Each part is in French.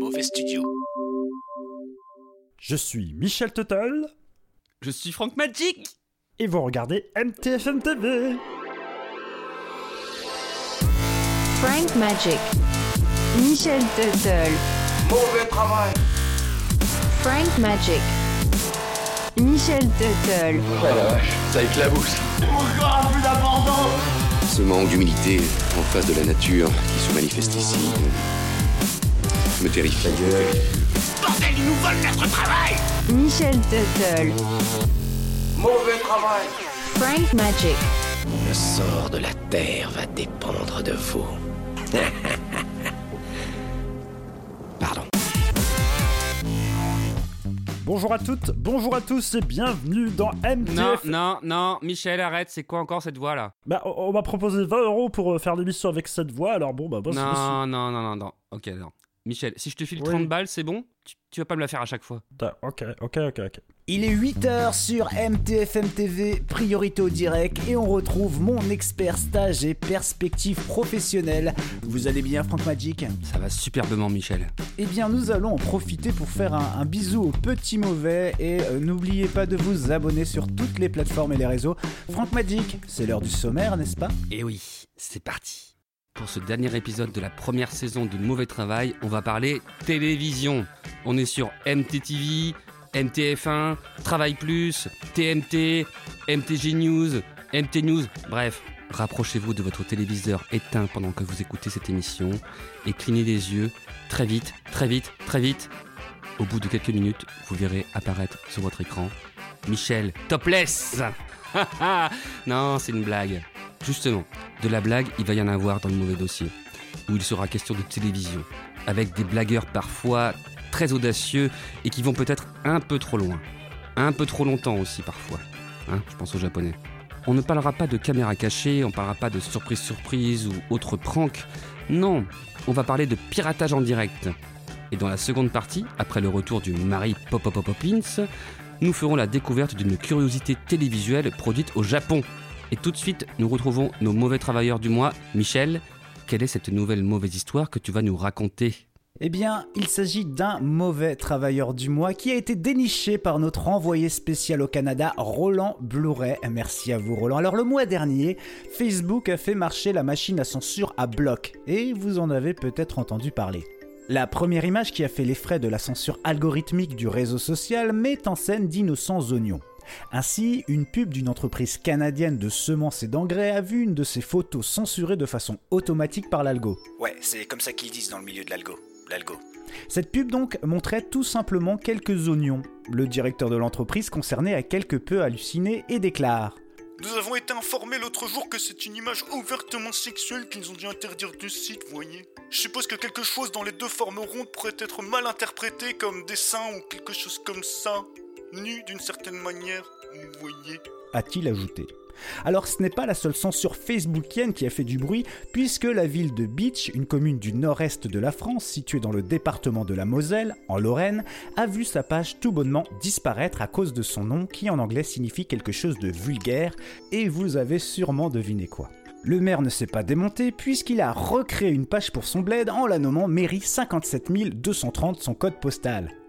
Mauvais Studio. Je suis Michel Tuttle Je suis Franck Magic et vous regardez MTFM TV. Frank Magic. Michel Tuttle. Mauvais travail. Frank Magic. Michel Tuttle. Oh la vache, ça éclabousse. Encore un peu d'abandon Ce manque d'humilité en face de la nature qui se manifeste ici me terrifie. Bordel, ils nous volent notre travail Michel Tuttle. Mauvais travail. Frank Magic. Le sort de la terre va dépendre de vous. Pardon. Bonjour à toutes, bonjour à tous et bienvenue dans MTF. Non, non, non, Michel, arrête, c'est quoi encore cette voix là? Bah, on, on m'a proposé 20 euros pour euh, faire l'émission avec cette voix, alors bon, bah, c'est- Non, non, non, non, non. Ok, non. Michel, si je te file Oui. 30 balles, c'est bon tu, tu vas pas me la faire à chaque fois. Ok, ok, ok, ok. Il est 8h sur MTFM TV, priorité au direct, et on retrouve mon expert stage et perspective professionnelle. Vous allez bien, Franck Magic? Ça va superbement, Michel. Eh bien, nous allons en profiter pour faire un, un bisou au petit mauvais, et euh, n'oubliez pas de vous abonner sur toutes les plateformes et les réseaux. Franck Magic, c'est l'heure du sommaire, n'est-ce pas? Et Eh oui, c'est parti. Pour ce dernier épisode de la première saison de Mauvais Travail, on va parler télévision. On est sur MTTV, MTF1, Travail Plus, TMT, MTG News, MT News, bref. Rapprochez-vous de votre téléviseur éteint pendant que vous écoutez cette émission et clignez les yeux très vite, très vite, très vite. Au bout de quelques minutes, vous verrez apparaître sur votre écran Michel Topless Non, c'est une blague. Justement, de la blague, il va y en avoir dans le mauvais dossier, où il sera question de télévision, avec des blagueurs parfois très audacieux et qui vont peut-être un peu trop loin. Un peu trop longtemps aussi parfois. Hein, je pense aux japonais. On ne parlera pas de caméra cachée, on parlera pas de surprise surprise ou autre prank. Non, on va parler de piratage en direct. Et dans la seconde partie, après le retour du Marie Pop Pop Pop Poppins, nous ferons la découverte d'une curiosité télévisuelle produite au Japon. Et tout de suite, nous retrouvons nos mauvais travailleurs du mois. Michel, quelle est cette nouvelle mauvaise histoire que tu vas nous raconter? Eh bien, il s'agit d'un mauvais travailleur du mois qui a été déniché par notre envoyé spécial au Canada, Roland Blu-ray. Merci à vous, Roland. Alors, le mois dernier, Facebook a fait marcher la machine à censure à bloc, et vous en avez peut-être entendu parler. La première image qui a fait les frais de la censure algorithmique du réseau social met en scène d'innocents oignons. Ainsi, une pub d'une entreprise canadienne de semences et d'engrais a vu une de ses photos censurée de façon automatique par l'algo. Ouais, c'est comme ça qu'ils disent dans le milieu de l'algo. L'algo. Cette pub donc montrait tout simplement quelques oignons. Le directeur de l'entreprise concerné a quelque peu halluciné et déclare Nous avons été informés l'autre jour que c'est une image ouvertement sexuelle qu'ils ont dû interdire du site, voyez. Je suppose que quelque chose dans les deux formes rondes pourrait être mal interprété comme des seins ou quelque chose comme ça. D'une certaine manière, vous voyez. a-t-il ajouté. Alors ce n'est pas la seule censure facebookienne qui a fait du bruit, puisque la ville de Beach, une commune du nord-est de la France située dans le département de la Moselle, en Lorraine, a vu sa page tout bonnement disparaître à cause de son nom qui en anglais signifie quelque chose de vulgaire, et vous avez sûrement deviné quoi. Le maire ne s'est pas démonté puisqu'il a recréé une page pour son bled en la nommant Mairie 57 230 son code postal.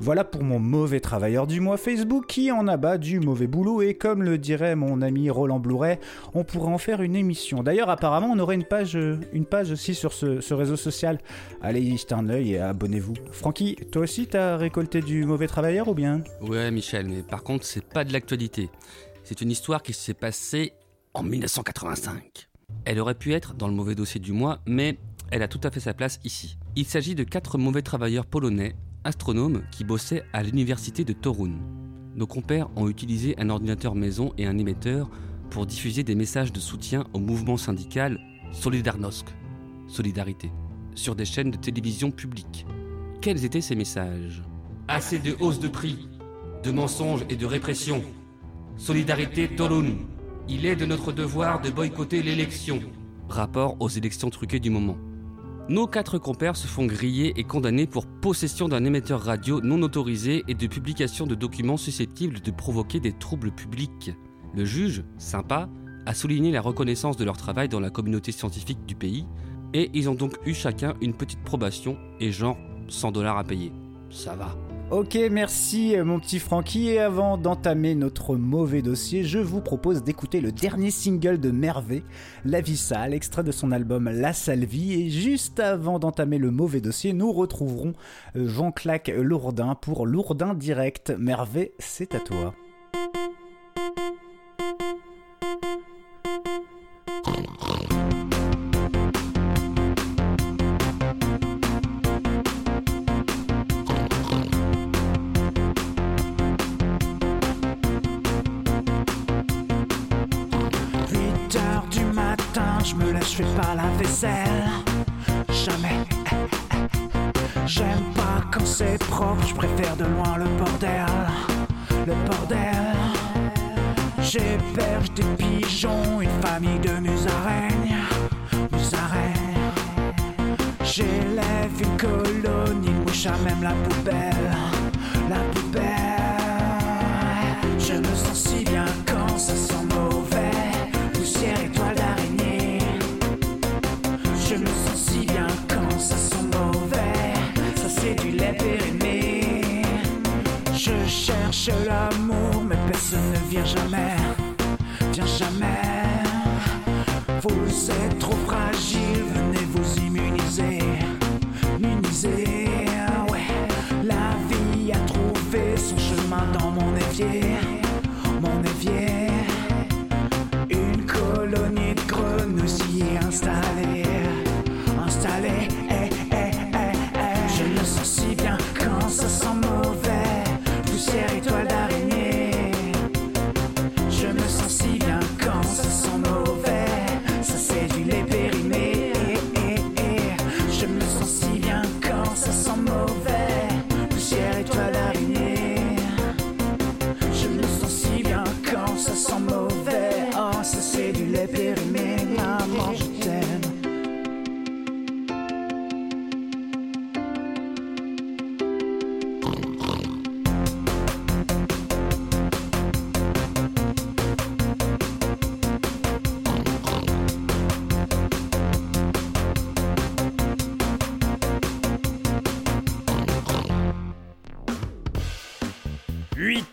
Voilà pour mon mauvais travailleur du mois Facebook qui en abat du mauvais boulot et comme le dirait mon ami Roland Blouret, on pourrait en faire une émission. D'ailleurs apparemment on aurait une page, euh, une aussi sur ce, ce réseau social. Allez y jetez un œil et abonnez-vous. Francky, toi aussi t'as récolté du mauvais travailleur ou bien? Ouais, Michel, mais par contre, c'est pas de l'actualité. C'est une histoire qui s'est passée en 1985. Elle aurait pu être dans le mauvais dossier du mois, mais elle a tout à fait sa place ici. Il s'agit de quatre mauvais travailleurs polonais, astronomes, qui bossaient à l'université de Torun. Nos compères ont utilisé un ordinateur maison et un émetteur pour diffuser des messages de soutien au mouvement syndical Solidarnosc, Solidarité, sur des chaînes de télévision publiques. Quels étaient ces messages? Assez de hausse de prix, de mensonges et de répression. Solidarité Torun. Il est de notre devoir de boycotter l'élection. Rapport aux élections truquées du moment. Nos quatre compères se font griller et condamner pour possession d'un émetteur radio non autorisé et de publication de documents susceptibles de provoquer des troubles publics. Le juge, sympa, a souligné la reconnaissance de leur travail dans la communauté scientifique du pays, Et ils ont donc eu chacun une petite probation et genre 100 dollars à payer. Ça va. Ok, merci euh, mon petit Francky. Et avant d'entamer notre mauvais dossier, je vous propose d'écouter le dernier single de Mervé, La Vie Sale, extrait de son album La Sale Vie. Et juste avant d'entamer le mauvais dossier, nous retrouverons euh, Jean-Clac Lourdin pour Lourdin Direct. Mervé, c'est à toi. Jamais. J'aime pas quand c'est propre, je préfère de loin le bordel. Le bordel. J'héberge des pigeons, une famille de musaraignes. Musaraignes. J'élève une colonie de mouches à même la poubelle. La poubelle. Je me sens si bien quand ça sent mauvais. Poussière, étoile d'araignée. Du lait périmé. Je cherche l'amour, mais personne ne vient jamais. Vient jamais. Vous êtes trop fragile,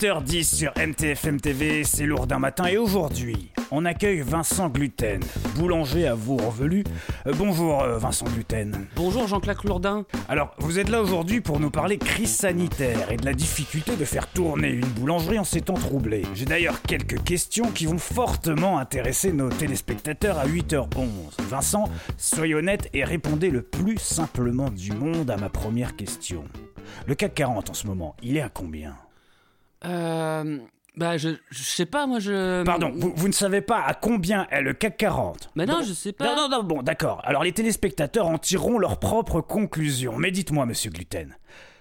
8h10 sur MTFM TV, c'est lourd d'un matin et aujourd'hui, on accueille Vincent Gluten, boulanger à Vaux-en-Velus. Euh, bonjour euh, Vincent Gluten. Bonjour Jean-Claude Lourdin. Alors, vous êtes là aujourd'hui pour nous parler crise sanitaire et de la difficulté de faire tourner une boulangerie en ces temps troublés. J'ai d'ailleurs quelques questions qui vont fortement intéresser nos téléspectateurs à 8h11. Vincent, soyez honnête et répondez le plus simplement du monde à ma première question. Le CAC 40 en ce moment, il est à combien? Euh. Bah, je, je sais pas, moi je. Pardon, vous, vous ne savez pas à combien est le CAC 40 Mais non, Bon. je sais pas. Non, non, non, bon, d'accord. Alors les téléspectateurs en tireront leurs propres conclusions. Mais dites-moi, monsieur Gluten,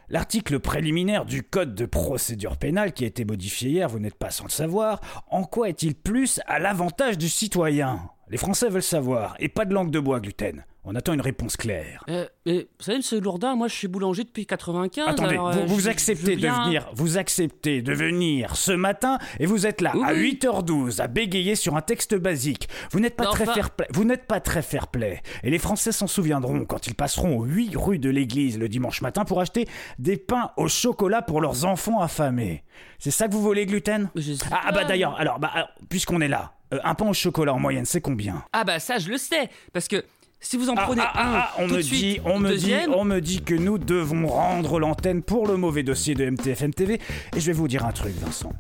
l'article préliminaire du Code de procédure pénale qui a été modifié hier, vous n'êtes pas sans le savoir, en quoi est-il plus à l'avantage du citoyen? Les Français veulent savoir, et pas de langue de bois, Gluten. On attend une réponse claire. Euh, mais, vous savez, monsieur Lourdin, moi je suis boulanger depuis 95. Attendez, alors, vous, euh, vous je- acceptez je de venir, vous acceptez de venir ce matin et vous êtes là Oui, à oui. 8h12 à bégayer sur un texte basique. Vous n'êtes pas très fair play. Vous n'êtes pas très fair play. Et les Français s'en souviendront quand ils passeront aux 8 rue de l'église le dimanche matin pour acheter des pains au chocolat pour leurs enfants affamés. C'est ça que vous voulez, gluten? Ah, ah, bah d'ailleurs, alors, bah, alors, puisqu'on est là, euh, un pain au chocolat en moyenne, c'est combien? Ah bah ça, je le sais. Parce que si vous en Ah, prenez ah, ah, un, ah, on tout me de suite, dit, on me dit, on me dit que nous devons rendre l'antenne pour le mauvais dossier de MTFM TV. Et je vais vous dire un truc, Vincent.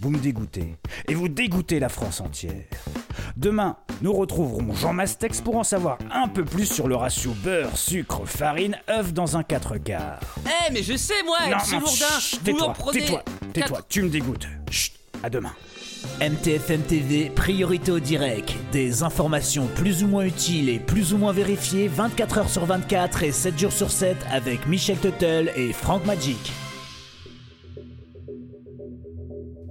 Vous me dégoûtez. Et vous dégoûtez la France entière. Demain, nous retrouverons Jean Mastex pour en savoir un peu plus sur le ratio beurre, sucre, farine, œuf dans un 4 quarts. Eh, mais je sais, moi, monsieur Lourdin, chut, vous en tais-toi, prenez. tais-toi, tais-toi, tu me dégoûtes. Chut, à demain. MTFM TV, priorité au direct. Des informations plus ou moins utiles et plus ou moins vérifiées 24 heures sur 24 et 7 jours sur 7 avec Michel Tuttle et Frank Magic.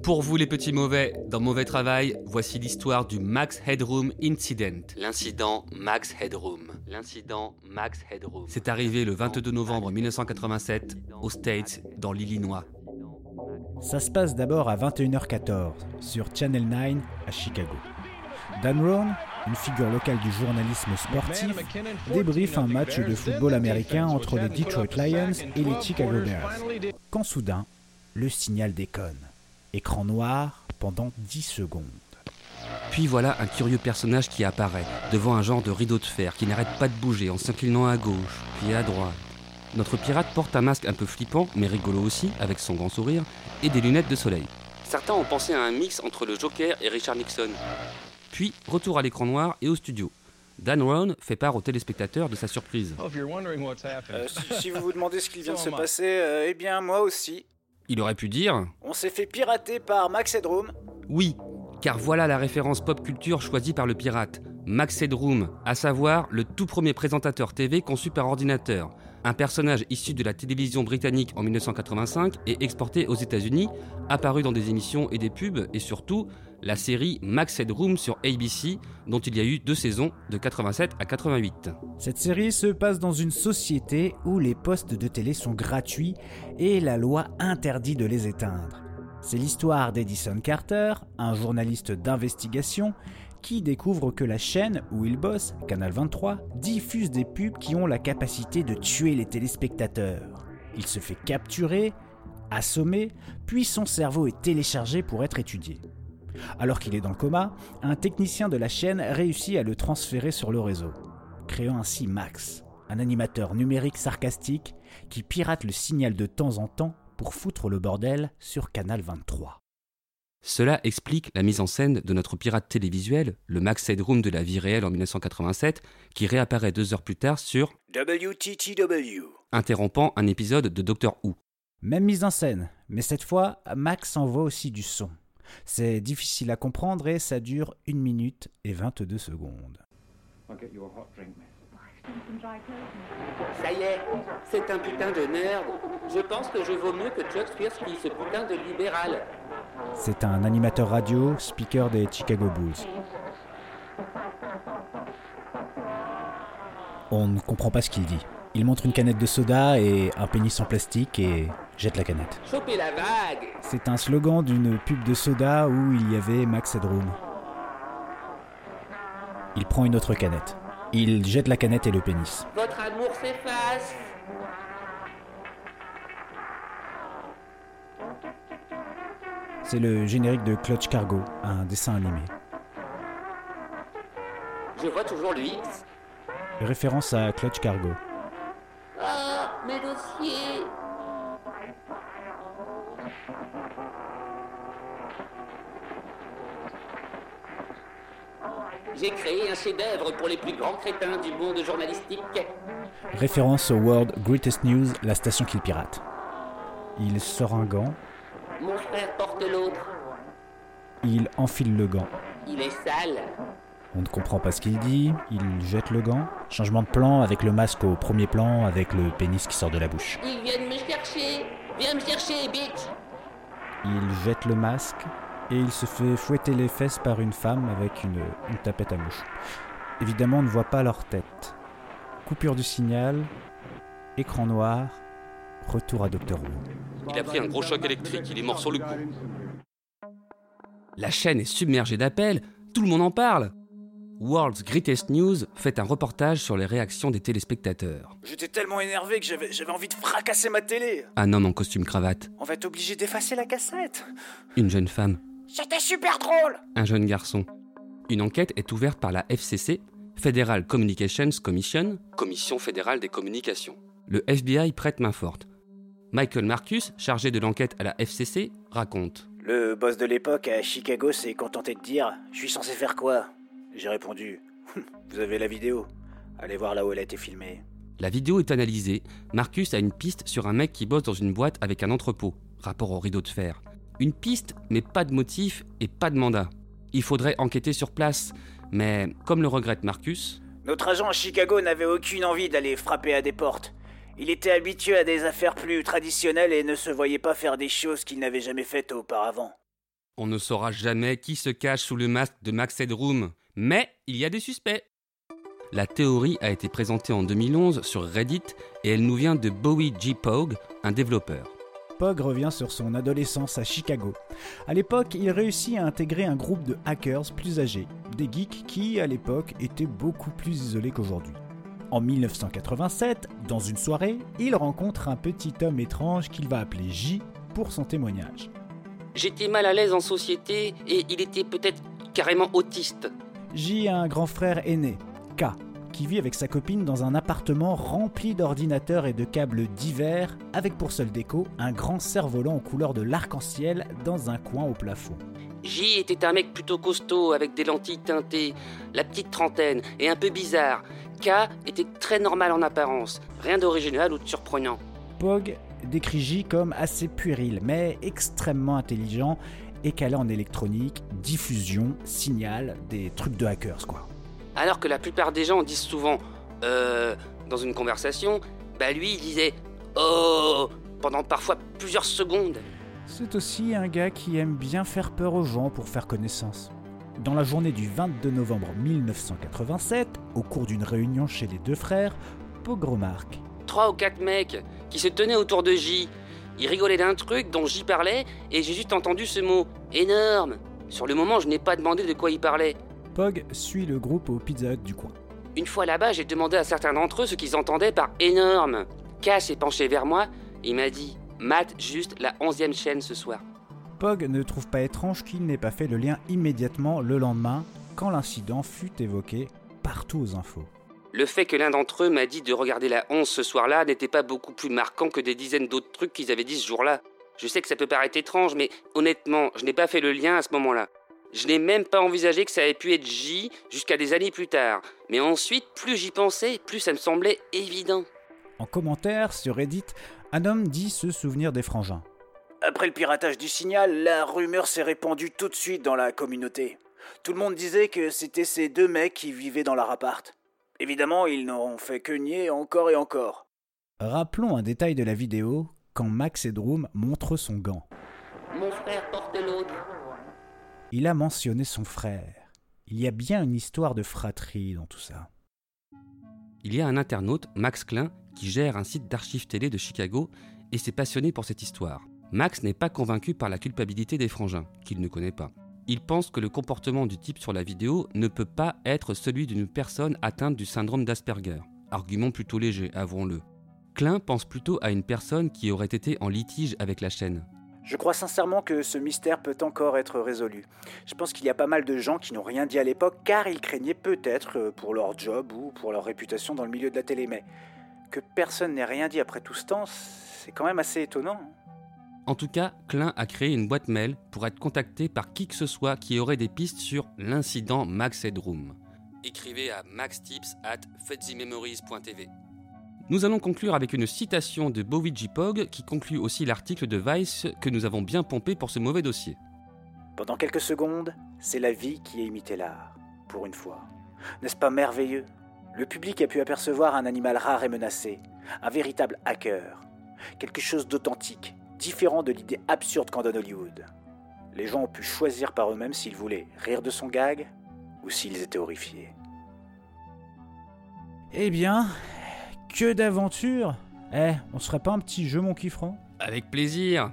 Pour vous les petits mauvais, dans Mauvais Travail, voici l'histoire du Max Headroom Incident. L'incident Max Headroom. L'incident Max Headroom. C'est arrivé le 22 novembre 1987 aux States, dans l'Illinois. Ça se passe d'abord à 21h14 sur Channel 9 à Chicago. Dan Rohn, une figure locale du journalisme sportif, débriefe un match de football américain entre les Detroit Lions et les Chicago Bears. Quand soudain, le signal déconne. Écran noir pendant 10 secondes. Puis voilà un curieux personnage qui apparaît, devant un genre de rideau de fer qui n'arrête pas de bouger en s'inclinant à gauche, puis à droite. Notre pirate porte un masque un peu flippant, mais rigolo aussi, avec son grand sourire, et des lunettes de soleil. Certains ont pensé à un mix entre le Joker et Richard Nixon. Puis, retour à l'écran noir et au studio. Dan Roan fait part aux téléspectateurs de sa surprise. Euh, si, si vous vous demandez ce qui vient de se passer, euh, eh bien moi aussi. Il aurait pu dire On s'est fait pirater par Max Headroom. Oui, car voilà la référence pop culture choisie par le pirate. Max Headroom, à savoir le tout premier présentateur TV conçu par ordinateur. Un personnage issu de la télévision britannique en 1985 et exporté aux États-Unis, apparu dans des émissions et des pubs, et surtout la série Max Headroom sur ABC, dont il y a eu deux saisons de 87 à 88. Cette série se passe dans une société où les postes de télé sont gratuits et la loi interdit de les éteindre. C'est l'histoire d'Edison Carter, un journaliste d'investigation, qui découvre que la chaîne où il bosse, Canal 23, diffuse des pubs qui ont la capacité de tuer les téléspectateurs. Il se fait capturer, assommer, puis son cerveau est téléchargé pour être étudié. Alors qu'il est dans le coma, un technicien de la chaîne réussit à le transférer sur le réseau, créant ainsi Max, un animateur numérique sarcastique qui pirate le signal de temps en temps pour foutre le bordel sur Canal 23. Cela explique la mise en scène de notre pirate télévisuel, le Max Headroom de la vie réelle en 1987, qui réapparaît deux heures plus tard sur WTTW. interrompant un épisode de Doctor Who. Même mise en scène, mais cette fois, Max envoie aussi du son. C'est difficile à comprendre et ça dure 1 minute et 22 secondes. Ça y est, c'est un putain de nerd. Je pense que je vaux mieux que Chuck Spears qui ce putain de libéral. C'est un animateur radio, speaker des Chicago Bulls. On ne comprend pas ce qu'il dit. Il montre une canette de soda et un pénis en plastique et jette la canette. La vague C'est un slogan d'une pub de soda où il y avait Max Headroom. Il prend une autre canette. Il jette la canette et le pénis. Votre amour s'efface C'est le générique de Clutch Cargo, un dessin animé. Je vois toujours le X. Référence à Clutch Cargo. Ah, mes dossiers J'ai créé un chef-d'œuvre pour les plus grands crétins du monde journalistique. Référence au World Greatest News, la station qu'il pirate. Il sort un gant, Mon frère porte l'autre. il enfile le gant. Il est sale. On ne comprend pas ce qu'il dit, il jette le gant. Changement de plan avec le masque au premier plan avec le pénis qui sort de la bouche. Ils viennent me chercher. Viens me chercher, bitch. Il jette le masque et il se fait fouetter les fesses par une femme avec une, une tapette à mouche. Évidemment, on ne voit pas leur tête. Coupure du signal, écran noir, retour à Doctor Who. Il a pris un gros choc électrique, il est mort sur le coup. La chaîne est submergée d'appels, tout le monde en parle. World's Greatest News fait un reportage sur les réactions des téléspectateurs. J'étais tellement énervé que j'avais j'avais envie de fracasser ma télé. Un homme en costume cravate, On va être obligé d'effacer la cassette. une jeune femme, C'était super drôle. un jeune garçon. Une enquête est ouverte par la FCC, Federal Communications Commission, Commission fédérale des communications. Le FBI prête main forte. Michael Marcus, chargé de l'enquête à la FCC, raconte. Le boss de l'époque à Chicago s'est contenté de dire Je suis censé faire quoi? J'ai répondu Vous avez la vidéo. Allez voir là où elle a été filmée. La vidéo est analysée. Marcus a une piste sur un mec qui bosse dans une boîte avec un entrepôt, rapport au rideau de fer. Une piste, mais pas de motif et pas de mandat. Il faudrait enquêter sur place, mais comme le regrette Marcus, Notre agent à Chicago n'avait aucune envie d'aller frapper à des portes. Il était habitué à des affaires plus traditionnelles et ne se voyait pas faire des choses qu'il n'avait jamais faites auparavant. on ne saura jamais qui se cache sous le masque de Max Headroom. Mais il y a des suspects. La théorie a été présentée en 2011 sur Reddit et elle nous vient de Bowie G. Pogue, un développeur. Pog revient sur son adolescence à Chicago. À l'époque, il réussit à intégrer un groupe de hackers plus âgés, des geeks qui, à l'époque, étaient beaucoup plus isolés qu'aujourd'hui. En 1987, dans une soirée, il rencontre un petit homme étrange qu'il va appeler J pour son témoignage. J'étais mal à l'aise en société et il était peut-être carrément autiste. J a un grand frère aîné, K, qui vit avec sa copine dans un appartement rempli d'ordinateurs et de câbles divers, avec pour seule déco un grand cerf-volant en couleur de l'arc-en-ciel dans un coin au plafond. J était un mec plutôt costaud avec des lentilles teintées, la petite trentaine et un peu bizarre. K était très normal en apparence, rien d'original ou de surprenant. Pog décrit J comme assez puéril, mais extrêmement intelligent et calé en électronique, diffusion, signal, des trucs de hackers quoi. Alors que la plupart des gens disent souvent euh dans une conversation, bah lui il disait oh pendant parfois plusieurs secondes. C'est aussi un gars qui aime bien faire peur aux gens pour faire connaissance. Dans la journée du 22 novembre 1987, au cours d'une réunion chez les deux frères, Pog remarque Trois ou quatre mecs qui se tenaient autour de J. Ils rigolaient d'un truc dont J parlait et j'ai juste entendu ce mot énorme. Sur le moment, je n'ai pas demandé de quoi il parlait. Pog suit le groupe au Pizza Hut du coin. Une fois là-bas, j'ai demandé à certains d'entre eux ce qu'ils entendaient par énorme. K s'est penché vers moi et il m'a dit Matt, juste la onzième chaîne ce soir. Pog ne trouve pas étrange qu'il n'ait pas fait le lien immédiatement le lendemain, quand l'incident fut évoqué partout aux infos. Le fait que l'un d'entre eux m'a dit de regarder la 11 ce soir-là n'était pas beaucoup plus marquant que des dizaines d'autres trucs qu'ils avaient dit ce jour-là. Je sais que ça peut paraître étrange, mais honnêtement, je n'ai pas fait le lien à ce moment-là. Je n'ai même pas envisagé que ça avait pu être J jusqu'à des années plus tard. Mais ensuite, plus j'y pensais, plus ça me semblait évident. En commentaire sur Reddit, un homme dit se souvenir des frangins. Après le piratage du signal, la rumeur s'est répandue tout de suite dans la communauté. Tout le monde disait que c'était ces deux mecs qui vivaient dans leur appart. Évidemment, ils n'auront fait que nier encore et encore. Rappelons un détail de la vidéo quand Max Headroom montre son gant. Mon frère porte l'autre. Il a mentionné son frère. Il y a bien une histoire de fratrie dans tout ça. Il y a un internaute, Max Klein, qui gère un site d'archives télé de Chicago et s'est passionné pour cette histoire. Max n'est pas convaincu par la culpabilité des frangins, qu'il ne connaît pas. Il pense que le comportement du type sur la vidéo ne peut pas être celui d'une personne atteinte du syndrome d'Asperger. Argument plutôt léger, avouons-le. Klein pense plutôt à une personne qui aurait été en litige avec la chaîne. Je crois sincèrement que ce mystère peut encore être résolu. Je pense qu'il y a pas mal de gens qui n'ont rien dit à l'époque car ils craignaient peut-être euh, pour leur job ou pour leur réputation dans le milieu de la télé. Mais que personne n'ait rien dit après tout ce temps, c'est quand même assez étonnant. En tout cas, Klein a créé une boîte mail pour être contacté par qui que ce soit qui aurait des pistes sur l'incident Max Headroom. Écrivez à maxtips at. Nous allons conclure avec une citation de Bowie. Pog qui conclut aussi l'article de Vice que nous avons bien pompé pour ce mauvais dossier. Pendant quelques secondes, c'est la vie qui a imité l'art, pour une fois. N'est-ce pas merveilleux? Le public a pu apercevoir un animal rare et menacé, un véritable hacker, quelque chose d'authentique, différent de l'idée absurde qu'en donne Hollywood. Les gens ont pu choisir par eux-mêmes s'ils voulaient rire de son gag ou s'ils étaient horrifiés. Eh bien, que d'aventure Eh, on se ferait pas un petit jeu mon kiffrant Avec plaisir.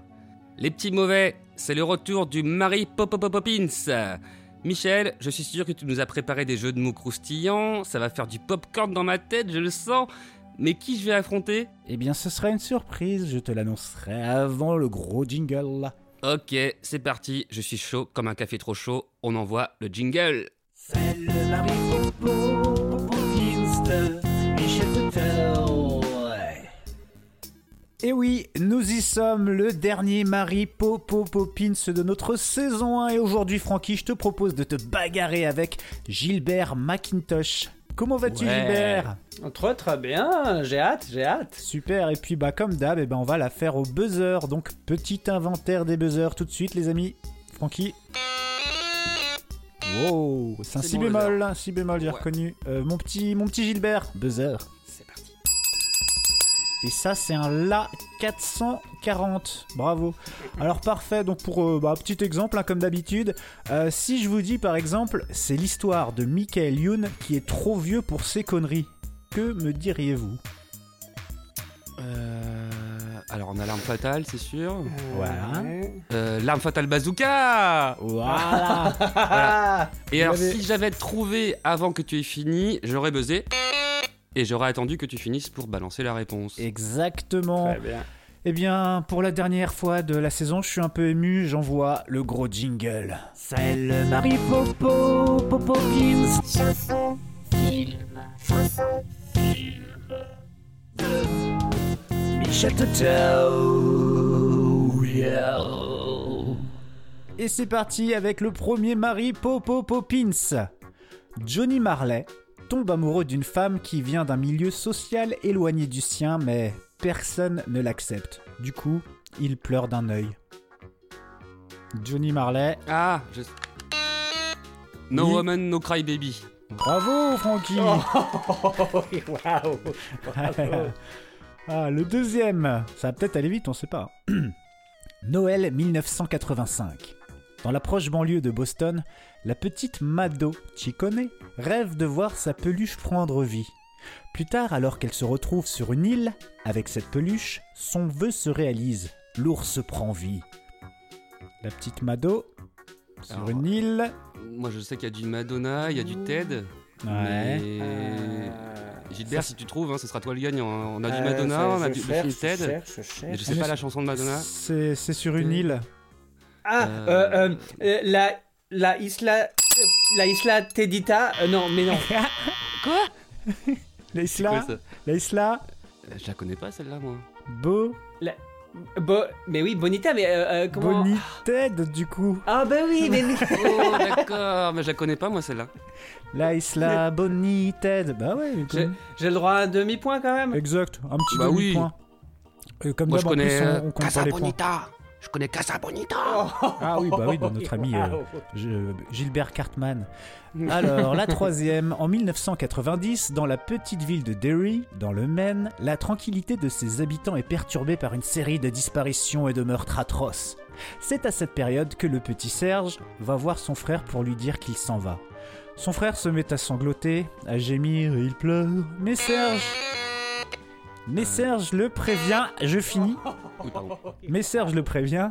Les petits mauvais, c'est le retour du Marie Popopopopins. Michel, je suis sûr que tu nous as préparé des jeux de mots croustillants, ça va faire du popcorn dans ma tête, je le sens. Mais qui je vais affronter? Eh bien, ce sera une surprise, je te l'annoncerai avant le gros jingle. Ok, c'est parti, je suis chaud comme un café trop chaud, on envoie le jingle. C'est le. Et oui, nous y sommes, le dernier Marie Popo Popins de notre saison 1. Et aujourd'hui, Francky, je te propose de te bagarrer avec Gilbert McIntosh. Comment vas-tu, Ouais. Gilbert? Très très bien, j'ai hâte, j'ai hâte. Super, et puis bah comme d'hab, eh ben, on va la faire au buzzer. Donc petit inventaire des buzzers tout de suite, les amis. Francky? Wow, c'est un C'est si bémol, si bémol, j'ai Ouais. reconnu. Euh, mon petit, mon petit Gilbert, buzzer. C'est parti. Et ça, c'est un La 440. Bravo. Alors parfait. Donc pour euh, bah, petit exemple, hein, comme d'habitude, euh, si je vous dis par exemple, c'est l'histoire de Michael Youn qui est trop vieux pour ses conneries, que me diriez-vous? Euh, Alors on a l'arme fatale, c'est sûr. Voilà. Euh, l'arme fatale bazooka Voilà. Voilà. Et Vous alors si j'avais trouvé avant que tu aies fini, j'aurais buzzé. Et j'aurais attendu que tu finisses pour balancer la réponse. Exactement. Très bien. Eh bien, pour la dernière fois de la saison, je suis un peu ému, j'envoie le gros jingle. C'est le Marie Popo, Popo Pins. Chanson, film, chanson, film. Michel Toto. Yeah. Et c'est parti avec le premier Marie Popo Poppins. Johnny Marley tombe amoureux d'une femme qui vient d'un milieu social éloigné du sien, mais personne ne l'accepte. Du coup, il pleure d'un œil. Johnny Marley. Ah, je... No woman, no cry baby. Bravo, Francky Waouh Ah, le deuxième, ça va peut-être aller vite, on sait pas. Noël 1985. Dans la proche banlieue de Boston, la petite Mado Ciccone rêve de voir sa peluche prendre vie. Plus tard, alors qu'elle se retrouve sur une île avec cette peluche, son vœu se réalise. L'ours prend vie. La petite Mado sur Alors, une île. Moi je sais qu'il y a du Madonna, il y a du Ted. Ouais. Mais... Gilbert, ça- si tu trouves, hein, ce sera toi le gagnant. hein. On a du Euh, Madonna, ça, on a du le je Ted. cherche, je cherche. Mais je sais pas la chanson de Madonna. C'est sur une île. Ah, Euh, euh, euh, euh, la, la Isla. La Isla Tedita. euh, non, mais non. Quoi? La Isla, la Isla, Je la connais pas celle-là moi. Beau, Bo- mais oui, Bonita, mais euh, euh, comment. Bonnie Ted, du coup. Ah, bah oui, mais. Oh d'accord, mais je la connais pas moi celle-là. La Isla Bonnie Ted. Bah ouais, J'ai le droit à un demi-point quand même exact. Un petit Bah oui. demi-point. Euh, comme Moi je plus, connais on, on compte Casa les points. Je connais Casa Bonita. Ah oui, bah oui, de notre ami euh, je- Gilbert Cartman. Alors, la troisième, en 1990, dans la petite ville de Derry, dans le Maine, la tranquillité de ses habitants est perturbée par une série de disparitions et de meurtres atroces. C'est à cette période que le petit Serge va voir son frère pour lui dire qu'il s'en va. Son frère se met à sangloter, à gémir et il pleure. Mais Serge Mais Serge le prévient, je finis. Oui. Mais Serge le prévient,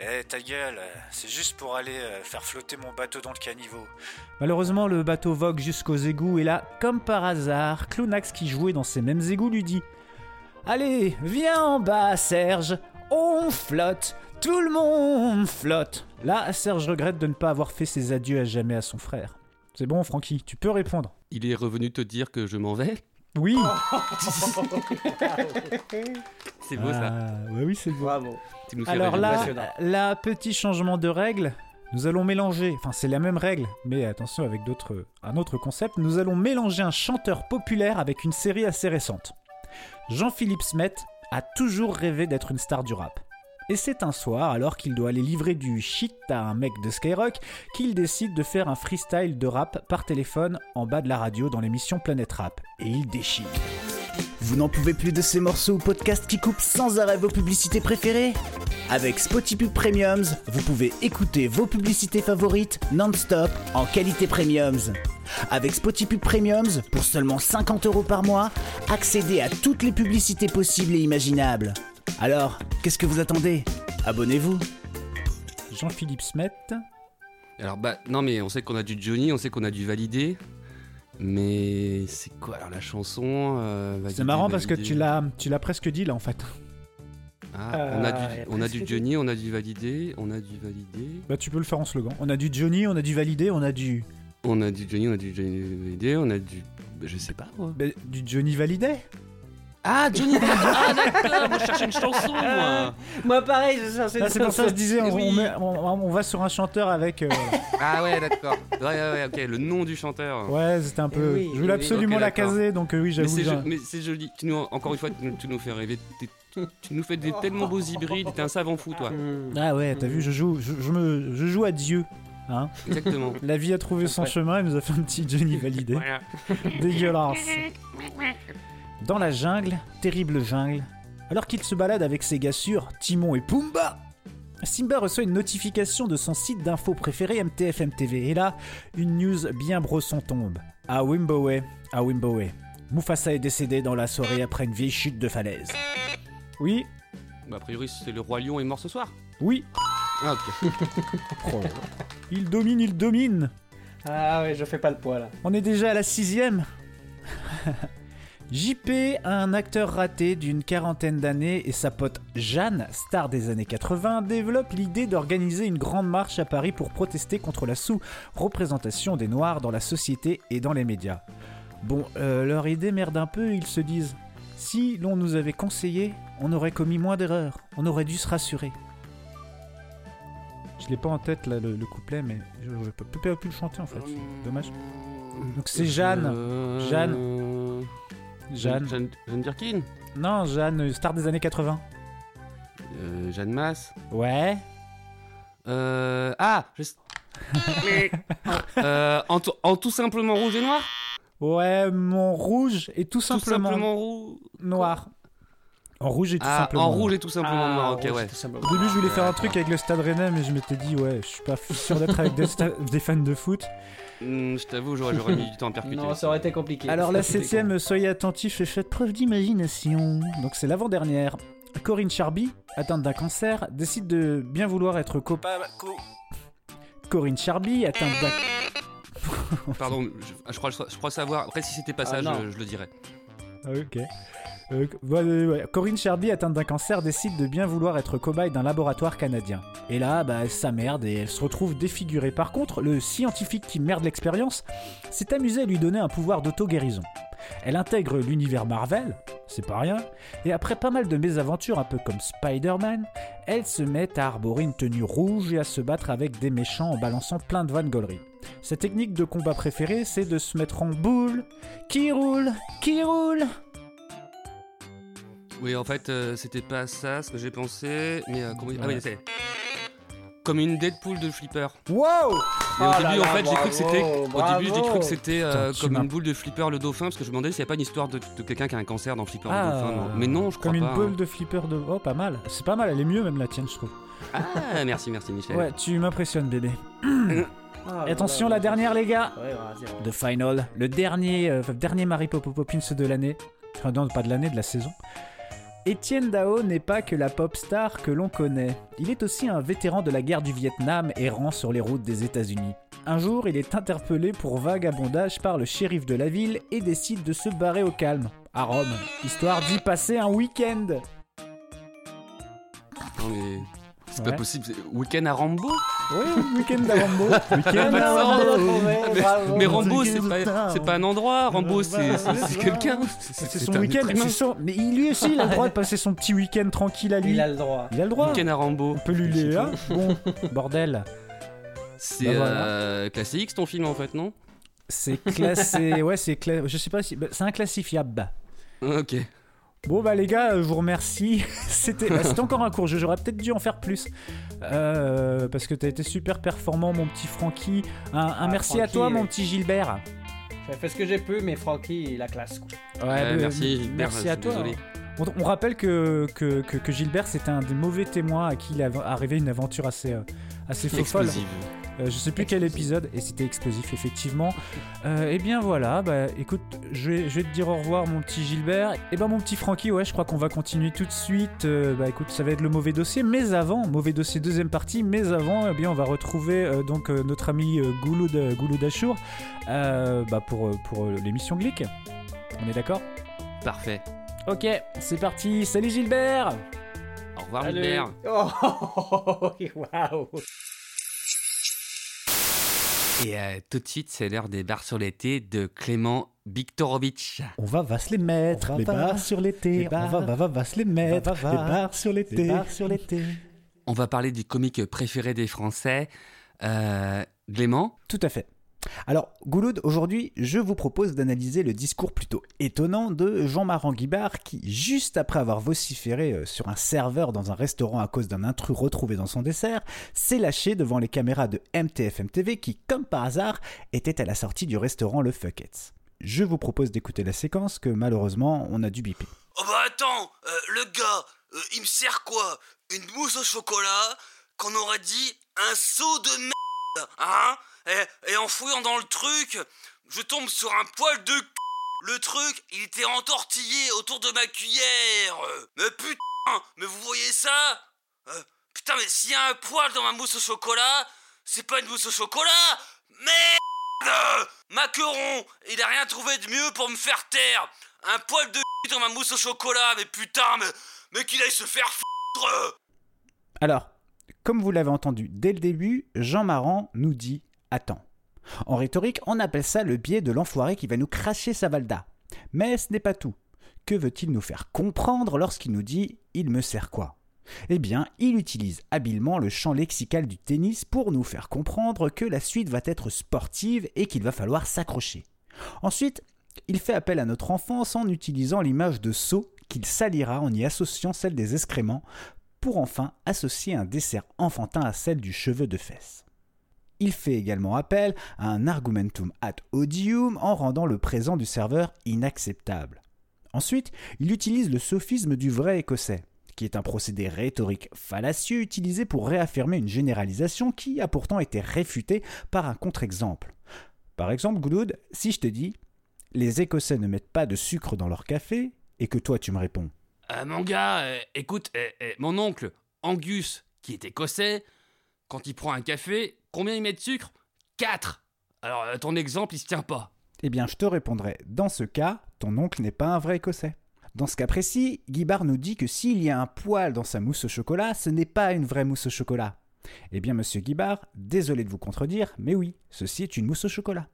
Eh, ta gueule, c'est juste pour aller euh, faire flotter mon bateau dans le caniveau. Malheureusement, le bateau vogue jusqu'aux égouts et là, comme par hasard, Clonax qui jouait dans ces mêmes égouts lui dit Allez, viens en bas, Serge, on flotte, tout le monde flotte. Là, Serge regrette de ne pas avoir fait ses adieux à jamais à son frère. C'est bon, Francky, tu peux répondre. Il est revenu te dire que je m'en vais? Oui C'est beau ça. Ah, ouais, oui, c'est beau. Bravo. Tu nous fais Alors là, petit changement de règle. Nous allons mélanger, enfin c'est la même règle, mais attention avec d'autres, un autre concept. Nous allons mélanger un chanteur populaire avec une série assez récente. Jean-Philippe Smet a toujours rêvé d'être une star du rap. Et c'est un soir, alors qu'il doit aller livrer du shit à un mec de Skyrock, qu'il décide de faire un freestyle de rap par téléphone en bas de la radio dans l'émission Planète Rap. Et il déchire. Vous n'en pouvez plus de ces morceaux ou podcasts qui coupent sans arrêt vos publicités préférées? Avec Spotify Premiums, vous pouvez écouter vos publicités favorites non-stop en qualité Premiums. Avec Spotify Premiums, pour seulement 50 euros par mois, accédez à toutes les publicités possibles et imaginables. Alors, qu'est-ce que vous attendez? Abonnez-vous. Jean-Philippe Smet. Alors bah non mais on sait qu'on a du Johnny, on sait qu'on a du validé. Mais c'est quoi alors la chanson euh, C'est marrant parce que validé tu l'as, tu l'as presque dit là en fait. Ah, on a du, Euh, on a du Johnny, on a du validé, on a du validé. Bah tu peux le faire en slogan. On a du Johnny, on a du validé, on a du, On a du Johnny, on a du Johnny validé, on a du. bah, je sais pas moi. bah, du Johnny validé. Ah Johnny validé Ah d'accord, moi je cherchais une chanson moi Moi, pareil, je cherchais Ah, une c'est pour ça que je disais, on, Oui. on met- on- on va sur un chanteur avec. euh, Ah ouais d'accord. Ouais ouais ouais ok, le nom du chanteur. Ouais, c'était un peu. Eh oui, je voulais eh oui. absolument Ok, la d'accord. caser, donc euh, oui, Mais j'avoue. c'est, j'ai- jo- mais c'est joli. Tu nous, encore une fois, tu nous, tu nous fais rêver. T'es- Tu nous fais des tellement beaux hybrides. T'es un savant fou, toi. Hmm. Ah ouais, t'as vu, je joue, je, je me, je joue à Dieu. Hein Exactement. la vie a trouvé son Ouais. chemin, il nous a fait un petit Johnny validé. Voilà. Dégueulasse. Dans la jungle, terrible jungle, alors qu'il se balade avec ses gars sûrs, Timon et Pumba, Simba reçoit une notification de son site d'info préféré MTFM TV. Et là, une news bien brosson tombe. À Wimbowe, à Wimbowe, Mufasa est décédé dans la soirée après une vieille chute de falaise. Oui, Bah, a priori, c'est le roi lion est mort ce soir. Oui. Ah, ok. Oh. Il domine, il domine. Ah ouais, je fais pas le poids là. On est déjà à la sixième. JP, un acteur raté d'une quarantaine d'années, et sa pote Jeanne, star des années 80, développent l'idée d'organiser une grande marche à Paris pour protester contre la sous-représentation des Noirs dans la société et dans les médias. Bon, euh, leur idée merde un peu, ils se disent si l'on nous avait conseillé, on aurait commis moins d'erreurs, on aurait dû se rassurer. Je l'ai pas en tête là le, le couplet, mais je, peux pas plus le chanter en fait. c'est Dommage. Donc c'est Jeanne. Euh, Jeanne. Jeanne. Jeanne, Jeanne Birkin Non, Jeanne, star des années 80. Euh, Jeanne Masse Ouais. Euh, ah je... euh, en, tout- en tout simplement rouge et noir? Ouais, mon rouge et tout Tout simplement, roux. noir. En rouge et tout Ah, simplement. en rouge et tout simplement Ah, noir, ok, ouais. tout simplement. Au début, je voulais faire un truc avec le Stade Rennais, mais je m'étais dit, ouais, je suis pas sûr d'être avec des fans de foot. Hmm, je t'avoue, j'aurais j'aurais mis du temps à percuter. Non, ça aurait été compliqué. Alors, la septième, soyez attentifs et faites preuve d'imagination. Donc, c'est l'avant-dernière. Corinne Charby, atteinte d'un cancer, décide de bien vouloir être copain. Corinne Charby, atteinte d'un. Pardon, je, je crois, je crois savoir. Après, si c'était pas ça, Ah, je le dirais. Ah, Ok. Euh. Corinne Sherby, atteinte d'un cancer, décide de bien vouloir être cobaye d'un laboratoire canadien. Et là, bah, ça merde et elle se retrouve défigurée. Par contre, le scientifique qui merde l'expérience s'est amusé à lui donner un pouvoir d'auto-guérison. Elle intègre l'univers Marvel, c'est pas rien, et après pas mal de mésaventures, un peu comme Spider-Man, elle se met à arborer une tenue rouge et à se battre avec des méchants en balançant plein de vannes gauleries. Sa technique de combat préférée, c'est de se mettre en boule, qui roule, qui roule, Oui, en fait, euh, c'était pas ça ce que j'ai pensé, mais euh, comment... Ah oui, c'est... Comme une Deadpool de flipper. Wow Et au Oh là début, en fait, j'ai cru que c'était. Au début, j'ai cru que c'était euh, comme une boule de flipper le dauphin, parce que je me demandais s'il n'y avait pas une histoire de, de quelqu'un qui a un cancer dans flipper Ah, le dauphin. non. Mais non, je crois Comme une pas. boule hein. de flipper de. Oh, pas mal. C'est pas mal, elle est mieux même la tienne, je trouve. Ah, merci, merci, Michel. Ouais, tu m'impressionnes, bébé. Ah, Et attention, voilà. la dernière, les gars. Ouais. The Final, le dernier, euh, dernier Mary Poppins de l'année. Enfin, non, pas de l'année, de la saison. Étienne Dao n'est pas que la pop star que l'on connaît. Il est aussi un vétéran de la guerre du Vietnam errant sur les routes des États-Unis. Un jour, il est interpellé pour vagabondage par le shérif de la ville et décide de se barrer au calme, à Rome, histoire d'y passer un week-end. C'est Ouais. pas possible. c'est- Week-end à Rambo Oui, week-end à Rambo. Week-end à mais, bravo. mais Rambo, c'est pas, c'est pas un endroit. Rambo, c'est c'est- c'est quelqu'un. C'est son un week-end, son... Mais il- lui aussi, il a le droit de passer son petit week-end tranquille à lui. Il a le droit. Il a le droit. Week-end à Rambo. On peut lui les hein Bon, bordel. C'est Bah voilà. euh, classique ton film en fait, non? C'est classé. Ouais, c'est cla... Je sais pas si. bah, C'est inclassifiable. Ok. Bon, bah les gars, euh, je vous remercie. C'était bah, c'était encore un court jeu. J'aurais peut-être dû en faire plus. Euh, parce que t'as été super performant, mon petit Francky. Un, un Ah, merci à toi, mon petit Gilbert. J'ai fait ce que j'ai pu, mais Francky, il a classe. Quoi. Ouais, bah, merci, Gilbert, Merci à toi. désolé. On, on rappelle que, que, que, que Gilbert, c'était un des mauvais témoins à qui il est arrivé une aventure assez, euh, assez folle. Euh, je sais plus quel épisode, et c'était explosif, effectivement. Euh, et bien voilà, bah écoute, je vais, je vais te dire au revoir, mon petit Gilbert. Et ben mon petit Francky, ouais, je crois qu'on va continuer tout de suite. Euh, bah écoute, ça va être le mauvais dossier, mais avant, mauvais dossier deuxième partie, mais avant, eh bien on va retrouver euh, donc euh, notre ami euh, Gouloud, Gouloud Achour euh, bah, pour, pour euh, l'émission Glick. On est d'accord? Parfait. Ok, c'est parti. Salut Gilbert Au revoir, Salut. Gilbert. Oh, waouh. Et euh, tout de suite, c'est l'heure des bars sur l'été de Clément Viktorovitch. On va va se les mettre, On va les va, bars sur l'été. On va va va va se les mettre, va, va, les bars sur l'été. sur l'été. On va parler du comique préféré des Français, euh, Clément. Tout à fait. Alors, Gouloud, aujourd'hui, je vous propose d'analyser le discours plutôt étonnant de Jean-Marc Guibard qui, juste après avoir vociféré euh, sur un serveur dans un restaurant à cause d'un intrus retrouvé dans son dessert, s'est lâché devant les caméras de MTFM TV qui, comme par hasard, étaient à la sortie du restaurant Le Fuckets. Je vous propose d'écouter la séquence que malheureusement on a dû biper. Oh bah attends, euh, le gars, euh, il me sert quoi? Une mousse au chocolat? Qu'on aurait dit un seau de merde, hein? Et, en fouillant dans le truc, je tombe sur un poil de c... Le truc, il était entortillé autour de ma cuillère. Mais putain, mais vous voyez ça? Euh, Putain, mais s'il y a un poil dans ma mousse au chocolat, c'est pas une mousse au chocolat! Merde! Macaron, il a rien trouvé de mieux pour me faire taire. Un poil de dans ma mousse au chocolat, mais putain, mais, mais qu'il aille se faire foutre Alors, comme vous l'avez entendu dès le début, Jean Maran nous dit En rhétorique, on appelle ça le biais de l'enfoiré qui va nous cracher sa valda. Mais ce n'est pas tout. Que veut-il nous faire comprendre lorsqu'il nous dit Il me sert quoi Eh bien, il utilise habilement le champ lexical du tennis pour nous faire comprendre que la suite va être sportive et qu'il va falloir s'accrocher. Ensuite, il fait appel à notre enfance en utilisant l'image de seau qu'il salira en y associant celle des excréments pour enfin associer un dessert enfantin à celle du cheveu de fesse. Il fait également appel à un argumentum ad odium en rendant le présent du serveur inacceptable. Ensuite, il utilise le sophisme du vrai écossais, qui est un procédé rhétorique fallacieux utilisé pour réaffirmer une généralisation qui a pourtant été réfutée par un contre-exemple. Par exemple, Gouloud, si je te dis les Écossais ne mettent pas de sucre dans leur café, et que toi tu me réponds Euh, mon gars, euh, écoute, euh, euh, mon oncle, Angus, qui est écossais, quand il prend un café, combien il met de sucre? 4 Alors, euh, ton exemple, il se tient pas. Eh bien, je te répondrai, dans ce cas, ton oncle n'est pas un vrai Écossais. Dans ce cas précis, Guibard nous dit que s'il y a un poil dans sa mousse au chocolat, ce n'est pas une vraie mousse au chocolat. Eh bien, monsieur Guibard, désolé de vous contredire, mais oui, ceci est une mousse au chocolat.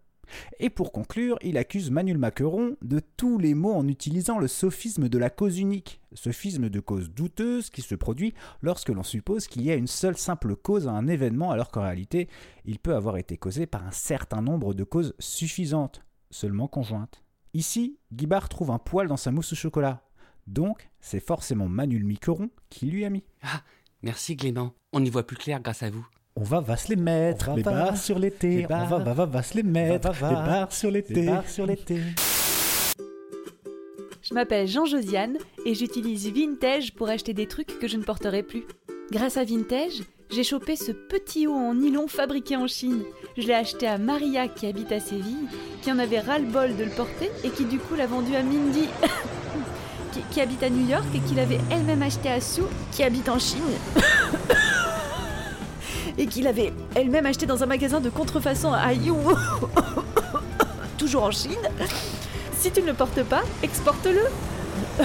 Et pour conclure, il accuse Manuel Maqueron de tous les mots en utilisant le sophisme de la cause unique, sophisme de cause douteuse qui se produit lorsque l'on suppose qu'il y a une seule simple cause à un événement alors qu'en réalité, il peut avoir été causé par un certain nombre de causes suffisantes, seulement conjointes. Ici, Guibard trouve un poil dans sa mousse au chocolat. Donc, c'est forcément Manuel Miqueron qui lui a mis. Ah, merci Clément, on y voit plus clair grâce à vous. On va va se les mettre, les va, barres sur l'été. les On barres, va va va va se les mettre, les barres sur les l'été. sur l'été. Je m'appelle Jean-Josiane et j'utilise Vintage pour acheter des trucs que je ne porterai plus. Grâce à Vintage, j'ai chopé ce petit haut en nylon fabriqué en Chine. Je l'ai acheté à Maria qui habite à Séville, qui en avait ras-le-bol de le porter et qui du coup l'a vendu à Mindy, qui, qui habite à New York et qui l'avait elle-même acheté à Sue, qui habite en Chine. et qui l'avait elle-même acheté dans un magasin de contrefaçon à You, toujours en Chine. Si tu ne le portes pas, exporte-le.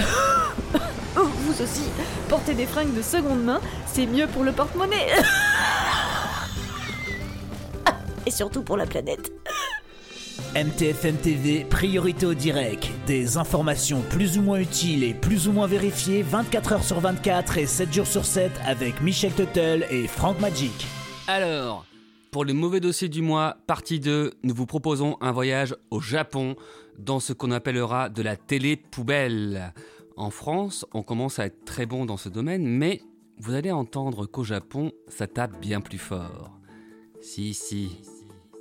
Vous aussi, portez des fringues de seconde main, c'est mieux pour le porte-monnaie. Et surtout pour la planète. MTFM TV, priorité au direct. Des informations plus ou moins utiles et plus ou moins vérifiées 24 heures sur 24 et 7 jours sur 7 avec Michel Tuttle et Frank Magic. Alors, pour le mauvais dossier du mois, partie 2, nous vous proposons un voyage au Japon dans ce qu'on appellera de la télé poubelle. En France, on commence à être très bon dans ce domaine, mais vous allez entendre qu'au Japon, ça tape bien plus fort. Si, si,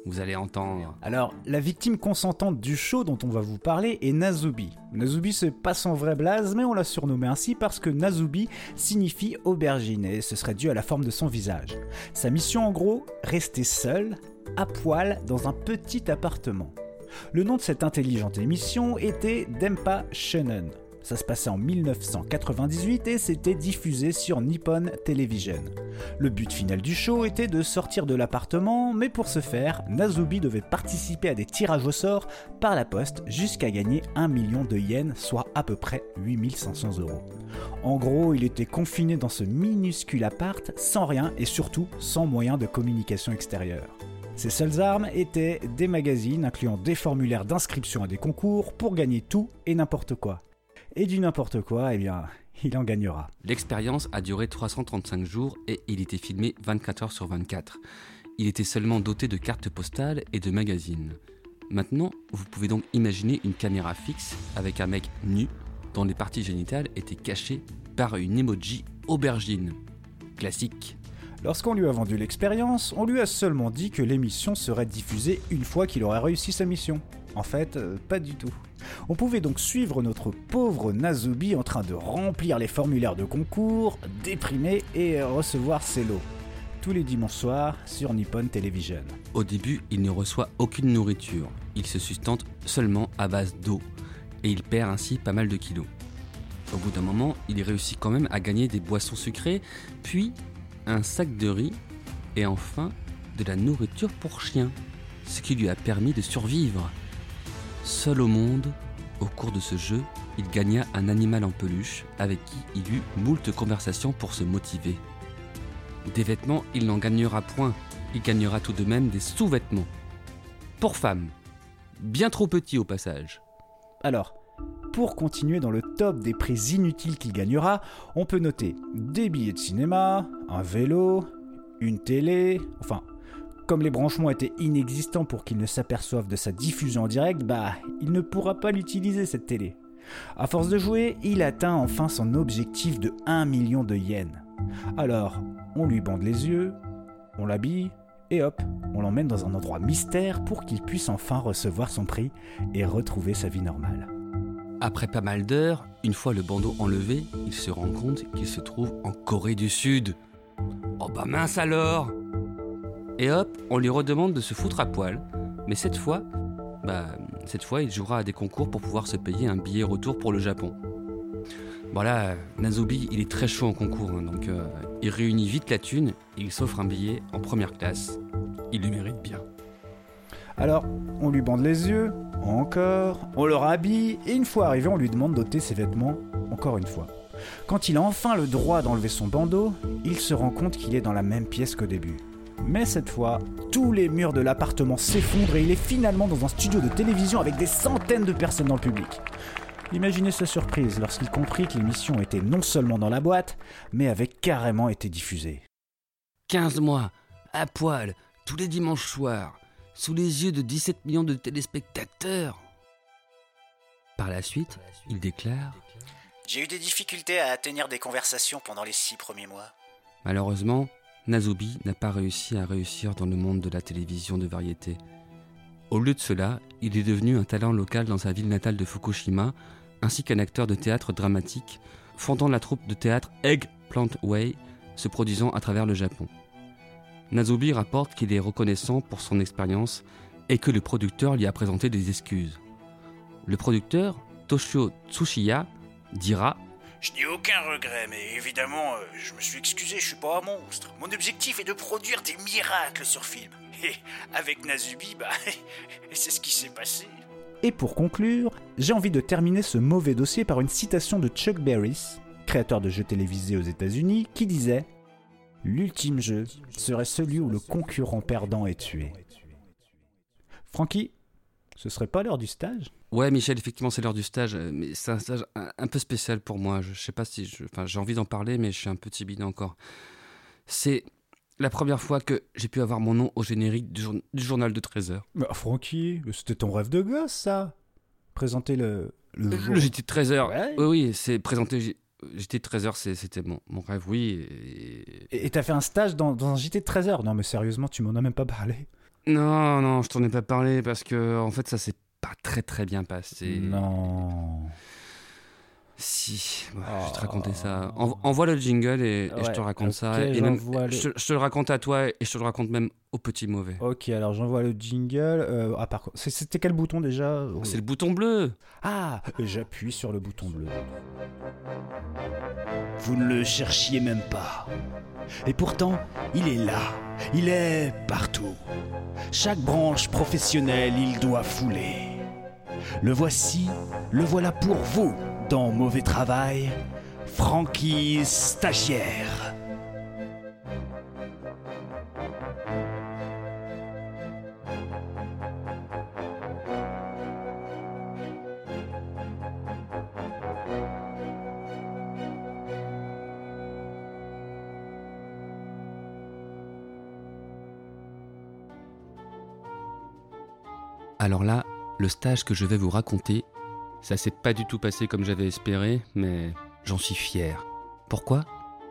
vous allez entendre. Alors, la victime consentante du show dont on va vous parler est Nazubi. Nazubi, c'est pas son vrai blaze, mais on l'a surnommé ainsi parce que Nazubi signifie aubergine et ce serait dû à la forme de son visage. Sa mission en gros, rester seule, à poil, dans un petit appartement. Le nom de cette intelligente émission était Dempa Shonen. Ça se passait en 1998 et c'était diffusé sur Nippon Television. Le but final du show était de sortir de l'appartement, mais pour ce faire, Nazubi devait participer à des tirages au sort par la poste jusqu'à gagner 1 million de yens, soit à peu près 8500 euros. En gros, il était confiné dans ce minuscule appart, sans rien et surtout sans moyen de communication extérieure. Ses seules armes étaient des magazines incluant des formulaires d'inscription à des concours pour gagner tout et n'importe quoi. Et du n'importe quoi, eh bien, il en gagnera. L'expérience a duré 335 jours et il était filmé 24 heures sur 24. Il était seulement doté de cartes postales et de magazines. Maintenant, vous pouvez donc imaginer une caméra fixe avec un mec nu dont les parties génitales étaient cachées par une emoji aubergine. Classique. Lorsqu'on lui a vendu l'expérience, on lui a seulement dit que l'émission serait diffusée une fois qu'il aurait réussi sa mission. En fait, euh, pas du tout. On pouvait donc suivre notre pauvre Nazubi en train de remplir les formulaires de concours, déprimer et recevoir ses lots. Tous les dimanches soirs sur Nippon Television. Au début, il ne reçoit aucune nourriture. Il se sustente seulement à base d'eau. Et il perd ainsi pas mal de kilos. Au bout d'un moment, il réussit quand même à gagner des boissons sucrées, puis un sac de riz et enfin de la nourriture pour chien, ce qui lui a permis de survivre. Seul au monde, au cours de ce jeu, il gagna un animal en peluche avec qui il eut moult conversations pour se motiver. Des vêtements, il n'en gagnera point, il gagnera tout de même des sous-vêtements. Pour femme, bien trop petit au passage. Alors, pour continuer dans le top des prix inutiles qu'il gagnera, on peut noter des billets de cinéma, un vélo, une télé, enfin, comme les branchements étaient inexistants pour qu'il ne s'aperçoive de sa diffusion en direct, bah, il ne pourra pas l'utiliser cette télé. À force de jouer, il atteint enfin son objectif de 1 million de yens. Alors, on lui bande les yeux, on l'habille, et hop, on l'emmène dans un endroit mystère pour qu'il puisse enfin recevoir son prix et retrouver sa vie normale. Après pas mal d'heures, une fois le bandeau enlevé, il se rend compte qu'il se trouve en Corée du Sud. Oh bah mince alors Et hop, on lui redemande de se foutre à poil, mais cette fois, bah cette fois il jouera à des concours pour pouvoir se payer un billet retour pour le Japon. Voilà, Nazobi, il est très chaud en concours, hein, donc euh, il réunit vite la thune et il s'offre un billet en première classe. Il le mérite bien. Alors, on lui bande les yeux, encore, on le rhabille, et une fois arrivé, on lui demande d'ôter ses vêtements, encore une fois. Quand il a enfin le droit d'enlever son bandeau, il se rend compte qu'il est dans la même pièce qu'au début. Mais cette fois, tous les murs de l'appartement s'effondrent et il est finalement dans un studio de télévision avec des centaines de personnes dans le public. Imaginez sa surprise lorsqu'il comprit que l'émission était non seulement dans la boîte, mais avait carrément été diffusée. 15 mois, à poil, tous les dimanches soirs, sous les yeux de 17 millions de téléspectateurs. Par la suite, il déclare J'ai eu des difficultés à tenir des conversations pendant les six premiers mois. Malheureusement, Nazobi n'a pas réussi à réussir dans le monde de la télévision de variété. Au lieu de cela, il est devenu un talent local dans sa ville natale de Fukushima, ainsi qu'un acteur de théâtre dramatique, fondant la troupe de théâtre Eggplant Way, se produisant à travers le Japon. Nazobi rapporte qu'il est reconnaissant pour son expérience et que le producteur lui a présenté des excuses. Le producteur, Toshio Tsushiya, dira Je n'ai aucun regret, mais évidemment, euh, je me suis excusé, je suis pas un monstre. Mon objectif est de produire des miracles sur film. Et avec Nazubi, bah, c'est ce qui s'est passé. Et pour conclure, j'ai envie de terminer ce mauvais dossier par une citation de Chuck Berry, créateur de jeux télévisés aux États-Unis, qui disait L'ultime jeu serait celui où le concurrent perdant est tué. Francky, ce serait pas l'heure du stage? Ouais, Michel, effectivement, c'est l'heure du stage, euh, mais c'est un stage un, un peu spécial pour moi. Je, je sais pas si. je- Enfin, j'ai envie d'en parler, mais je suis un peu timide encore. C'est la première fois que j'ai pu avoir mon nom au générique du, jour- du journal de 13 heures. Bah, Francky, c'était ton rêve de gosse, ça Présenter le, le jour. Le JT de 13 heures. Ouais. Oui, oui, c'est présenté. J- JT de 13 heures, c'est- c'était mon, mon rêve, oui. et- t'as fait un stage dans, dans un JT de 13 heures? Non, mais sérieusement, tu m'en as même pas parlé. Non, non, je t'en ai pas parlé parce que, en fait, ça s'est pas très très bien passé. Non. Si, ouais, je vais te raconter ça. En- envoie le jingle et, et je te raconte ça. Et même, le- je, je te le raconte à toi et je te le raconte même au petit mauvais. Ok, alors j'envoie le jingle. Euh, ah, par contre, c'était quel bouton déjà? C'est le bouton bleu. Ah, j'appuie sur le bouton bleu. Vous ne le cherchiez même pas. Et pourtant, il est là. Il est partout. Chaque branche professionnelle, il doit fouler. Le voici, le voilà pour vous dans Mauvais Travail, Frankie Stagiaire. Alors là, le stage que je vais vous raconter, ça s'est pas du tout passé comme j'avais espéré, mais j'en suis fier. Pourquoi?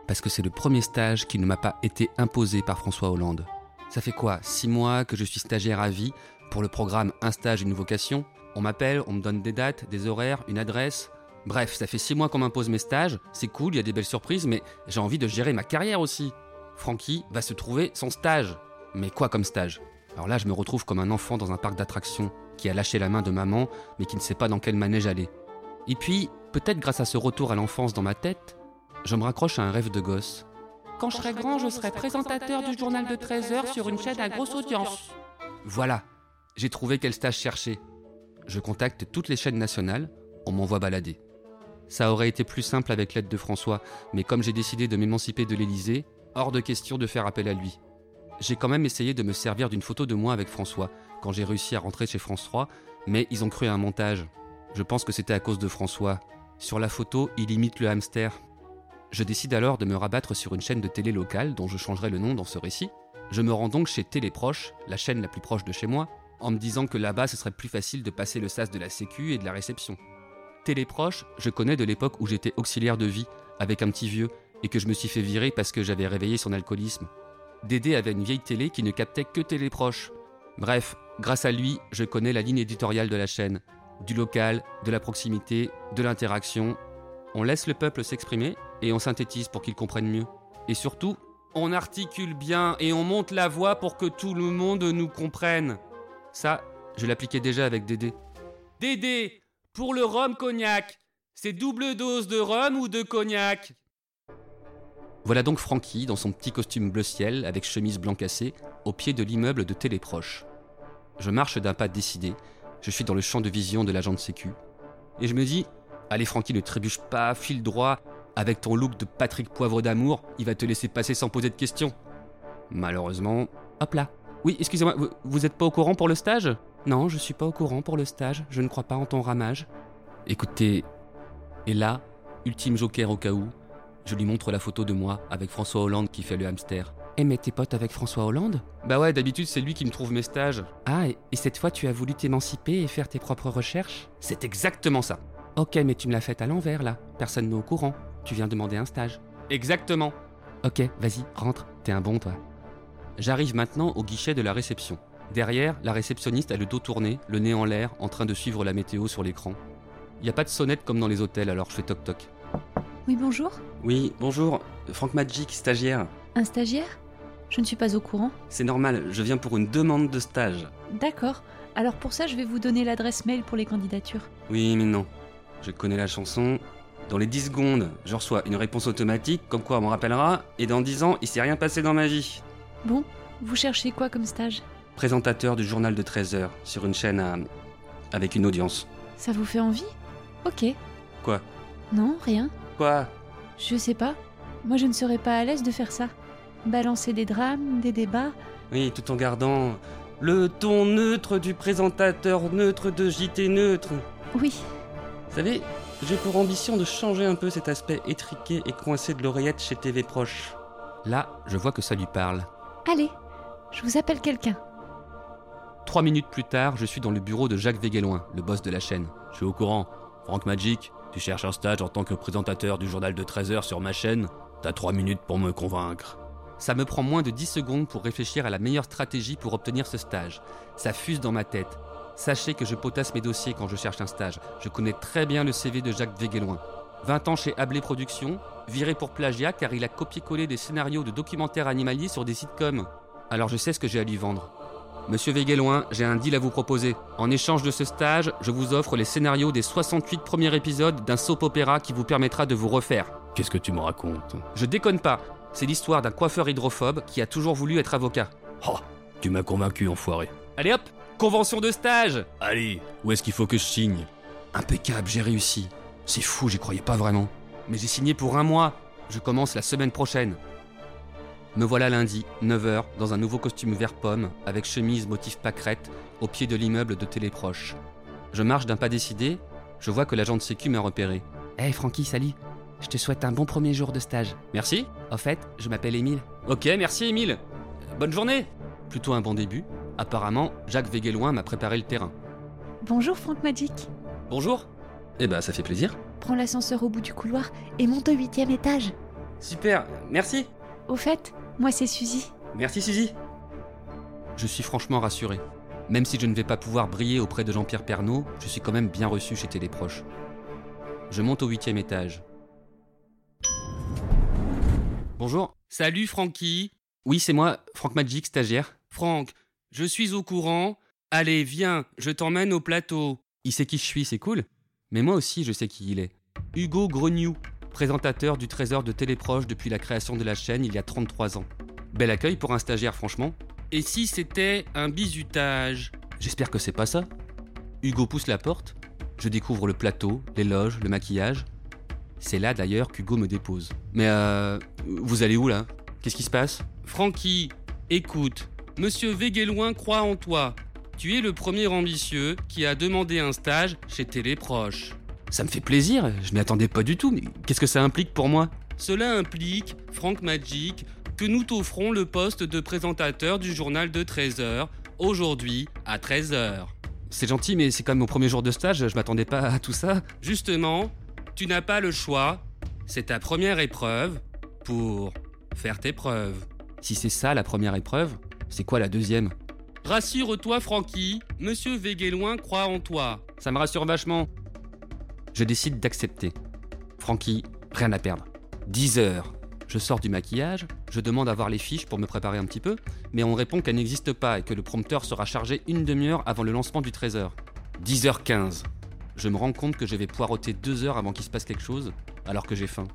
Parce que c'est le premier stage qui ne m'a pas été imposé par François Hollande. Ça fait quoi? Six mois que je suis stagiaire à vie pour le programme Un stage, une vocation? On m'appelle, on me donne des dates, des horaires, une adresse. Bref, ça fait six mois qu'on m'impose mes stages, c'est cool, il y a des belles surprises, mais j'ai envie de gérer ma carrière aussi. Francky va se trouver son stage. Mais quoi comme stage? Alors là, je me retrouve comme un enfant dans un parc d'attractions qui a lâché la main de maman, mais qui ne sait pas dans quel manège aller. Et puis, Peut-être grâce à ce retour à l'enfance dans ma tête, je me raccroche à un rêve de gosse. Quand je serai grand, je serai présentateur du journal de 13 heures sur une chaîne à grosse audience. Voilà, j'ai trouvé quel stage chercher. Je contacte toutes les chaînes nationales, on m'envoie balader. Ça aurait été plus simple avec l'aide de François, mais comme j'ai décidé de m'émanciper de l'Élysée, hors de question de faire appel à lui. J'ai quand même essayé de me servir d'une photo de moi avec François quand j'ai réussi à rentrer chez France 3, mais ils ont cru à un montage. Je pense que c'était à cause de François. Sur la photo, il imite le hamster. Je décide alors de me rabattre sur une chaîne de télé locale dont je changerai le nom dans ce récit. Je me rends donc chez Téléproche, la chaîne la plus proche de chez moi, en me disant que là-bas ce serait plus facile de passer le sas de la sécu et de la réception. Téléproche, je connais de l'époque où j'étais auxiliaire de vie avec un petit vieux et que je me suis fait virer parce que j'avais réveillé son alcoolisme. Dédé avait une vieille télé qui ne captait que Téléproche. Bref, grâce à lui, je connais la ligne éditoriale de la chaîne. Du local, de la proximité, de l'interaction. On laisse le peuple s'exprimer et on synthétise pour qu'il comprenne mieux. Et surtout, on articule bien et on monte la voix pour que tout le monde nous comprenne. Ça, je l'appliquais déjà avec Dédé. Dédé, pour le rhum cognac, c'est double dose de rhum ou de cognac? Voilà donc Francky dans son petit costume bleu ciel avec chemise blanc cassé au pied de l'immeuble de Téléproche. Je marche d'un pas décidé, je suis dans le champ de vision de l'agent de sécu. Et je me dis, allez Francky, ne trébuche pas, file droit, avec ton look de Patrick Poivre d'amour, il va te laisser passer sans poser de questions. Malheureusement, hop là. Oui, excusez-moi, vous, vous êtes pas au courant pour le stage? Non, je suis pas au courant pour le stage, je ne crois pas en ton ramage. Écoutez, et là, ultime joker au cas où, je lui montre la photo de moi avec François Hollande qui fait le hamster. Eh mais t'es pote avec François Hollande? Bah ouais, d'habitude c'est lui qui me trouve mes stages. Ah, et, et cette fois tu as voulu t'émanciper et faire tes propres recherches? C'est exactement ça. Ok, mais tu me l'as fait à l'envers là, personne n'est au courant. Tu viens demander un stage. Exactement. Ok, vas-y, rentre, t'es un bon toi. J'arrive maintenant au guichet de la réception. Derrière, la réceptionniste a le dos tourné, le nez en l'air, en train de suivre la météo sur l'écran. Il n'y a pas de sonnette comme dans les hôtels, alors je fais toc-toc. Oui, bonjour Oui, bonjour, Franck Magic, stagiaire. Un stagiaire? Je ne suis pas au courant. C'est normal, je viens pour une demande de stage. D'accord. Alors pour ça, je vais vous donner l'adresse mail pour les candidatures. Oui, mais non. Je connais la chanson. Dans les 10 secondes, je reçois une réponse automatique, comme quoi on me rappellera, et dans 10 ans, il s'est rien passé dans ma vie. Bon, vous cherchez quoi comme stage? Présentateur du journal de 13 heures, sur une chaîne à... avec une audience. Ça vous fait envie? Ok. Quoi? Non, rien. Quoi? Je sais pas. Moi, je ne serais pas à l'aise de faire ça. Balancer des drames, des débats. Oui, tout en gardant le ton neutre du présentateur neutre de JT neutre. Oui. Vous savez, j'ai pour ambition de changer un peu cet aspect étriqué et coincé de l'oreillette chez TV Proche. Là, je vois que ça lui parle. Allez, je vous appelle quelqu'un. Trois minutes plus tard, je suis dans le bureau de Jacques Véguéloin, le boss de la chaîne. Je suis au courant. Franck Magic, tu cherches un stage en tant que présentateur du journal de 13h sur ma chaîne T'as trois minutes pour me convaincre. Ça me prend moins de 10 secondes pour réfléchir à la meilleure stratégie pour obtenir ce stage. Ça fuse dans ma tête. Sachez que je potasse mes dossiers quand je cherche un stage. Je connais très bien le CV de Jacques Véguéloin. 20 ans chez Ablé Productions, viré pour plagiat car il a copié-collé des scénarios de documentaires animaliers sur des sitcoms. Alors je sais ce que j'ai à lui vendre. Monsieur Véguéloin, j'ai un deal à vous proposer. En échange de ce stage, je vous offre les scénarios des 68 premiers épisodes d'un soap opéra qui vous permettra de vous refaire. Qu'est-ce que tu me racontes? Je déconne pas. C'est l'histoire d'un coiffeur hydrophobe qui a toujours voulu être avocat. Oh, tu m'as convaincu, enfoiré. Allez hop, convention de stage Allez, où est-ce qu'il faut que je signe? Impeccable, j'ai réussi. C'est fou, j'y croyais pas vraiment. Mais j'ai signé pour un mois. Je commence la semaine prochaine. Me voilà lundi, 9h, dans un nouveau costume vert pomme, avec chemise motif pâquerette, au pied de l'immeuble de Téléproche. Je marche d'un pas décidé, je vois que l'agent de sécu m'a repéré. Hé Francky, salut Je te souhaite un bon premier jour de stage. Merci Au fait, je m'appelle Émile. Ok, merci Émile Bonne journée Plutôt un bon début. Apparemment, Jacques Véguéloin m'a préparé le terrain. Bonjour Franck Magic. Bonjour Eh ben, ça fait plaisir. Prends l'ascenseur au bout du couloir et monte au huitième étage. Super, merci Au fait, moi c'est Suzy. Merci Suzy. Je suis franchement rassuré. Même si je ne vais pas pouvoir briller auprès de Jean-Pierre Pernaud, je suis quand même bien reçu chez Téléproche. Je monte au huitième étage. Bonjour. Salut Francky. Oui, c'est moi, Franck Magic, stagiaire. Franck, je suis au courant. Allez, viens, je t'emmène au plateau. Il sait qui je suis, c'est cool. Mais moi aussi, je sais qui il est. Hugo Greniou, présentateur du Trésor de Téléproche depuis la création de la chaîne il y a 33 ans. Bel accueil pour un stagiaire, franchement. Et si c'était un bizutage? J'espère que c'est pas ça. Hugo pousse la porte. Je découvre le plateau, les loges, le maquillage. C'est là d'ailleurs qu'Hugo me dépose. Mais euh. Vous allez où là? Qu'est-ce qui se passe? Francky, écoute. Monsieur Véguéloin croit en toi. Tu es le premier ambitieux qui a demandé un stage chez Téléproche. Ça me fait plaisir, je m'y attendais pas du tout, mais qu'est-ce que ça implique pour moi? Cela implique, Frank Magic, que nous t'offrons le poste de présentateur du journal de 13h, aujourd'hui à 13h. C'est gentil, mais c'est quand même mon premier jour de stage, je m'attendais pas à tout ça. Justement, tu n'as pas le choix, c'est ta première épreuve pour faire tes preuves. Si c'est ça la première épreuve, c'est quoi la deuxième? Rassure-toi, Francky, Monsieur Véguéloin croit en toi. Ça me rassure vachement. Je décide d'accepter. Francky, rien à perdre. 10 heures. Je sors du maquillage, je demande à voir les fiches pour me préparer un petit peu, mais on répond qu'elles n'existent pas et que le prompteur sera chargé une demi-heure avant le lancement du 13h. 10h15. Je me rends compte que je vais poireauter deux heures avant qu'il se passe quelque chose, alors que j'ai faim.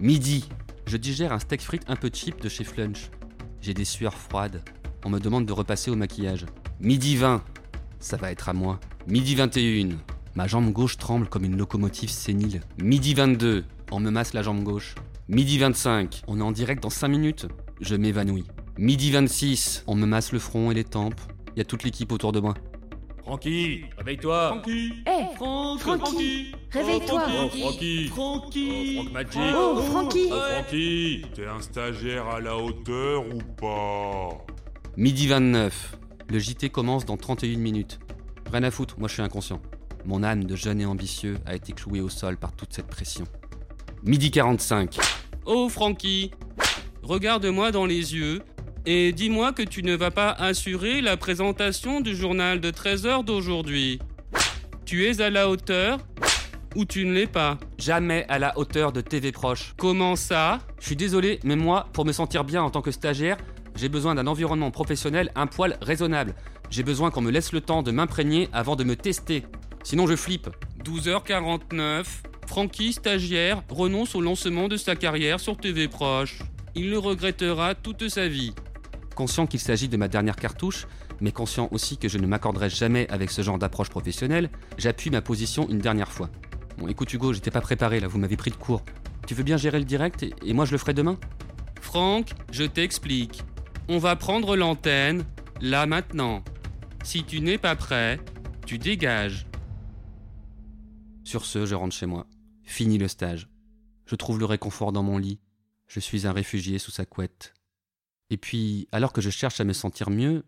Midi. Je digère un steak frites un peu cheap de chez Flunch. J'ai des sueurs froides. On me demande de repasser au maquillage. Midi 20. Ça va être à moi. Midi 21. Ma jambe gauche tremble comme une locomotive sénile. Midi 22. On me masse la jambe gauche. Midi 25. On est en direct dans 5 minutes. Je m'évanouis. Midi 26. On me masse le front et les tempes. Il y a toute l'équipe autour de moi. Francky, réveille-toi. Hé, Franck, Francky, réveille-toi. Oh, Francky. Francky. Franck Magic. Oh, Francky. Oh, Francky, t'es un stagiaire à la hauteur ou pas? Midi 29. Le JT commence dans 31 minutes. Rien à foutre, moi je suis inconscient. Mon âme de jeune et ambitieux a été clouée au sol par toute cette pression. Midi 45. Oh Francky, regarde-moi dans les yeux et dis-moi que tu ne vas pas assurer la présentation du journal de 13h d'aujourd'hui. Tu es à la hauteur ou tu ne l'es pas? Jamais à la hauteur de TV Proche. Comment ça? Je suis désolé, mais moi, pour me sentir bien en tant que stagiaire, j'ai besoin d'un environnement professionnel un poil raisonnable. J'ai besoin qu'on me laisse le temps de m'imprégner avant de me tester. Sinon je flippe. 12h49. Francky, stagiaire, renonce au lancement de sa carrière sur TV Proche. Il le regrettera toute sa vie. Conscient qu'il s'agit de ma dernière cartouche, mais conscient aussi que je ne m'accorderai jamais avec ce genre d'approche professionnelle, j'appuie ma position une dernière fois. Bon, écoute Hugo, j'étais pas préparé là, vous m'avez pris de court. Tu veux bien gérer le direct et, et moi je le ferai demain? Franck, je t'explique. On va prendre l'antenne, là maintenant. Si tu n'es pas prêt, tu dégages. Sur ce, je rentre chez moi. Fini le stage. Je trouve le réconfort dans mon lit. Je suis un réfugié sous sa couette. Et puis, alors que je cherche à me sentir mieux,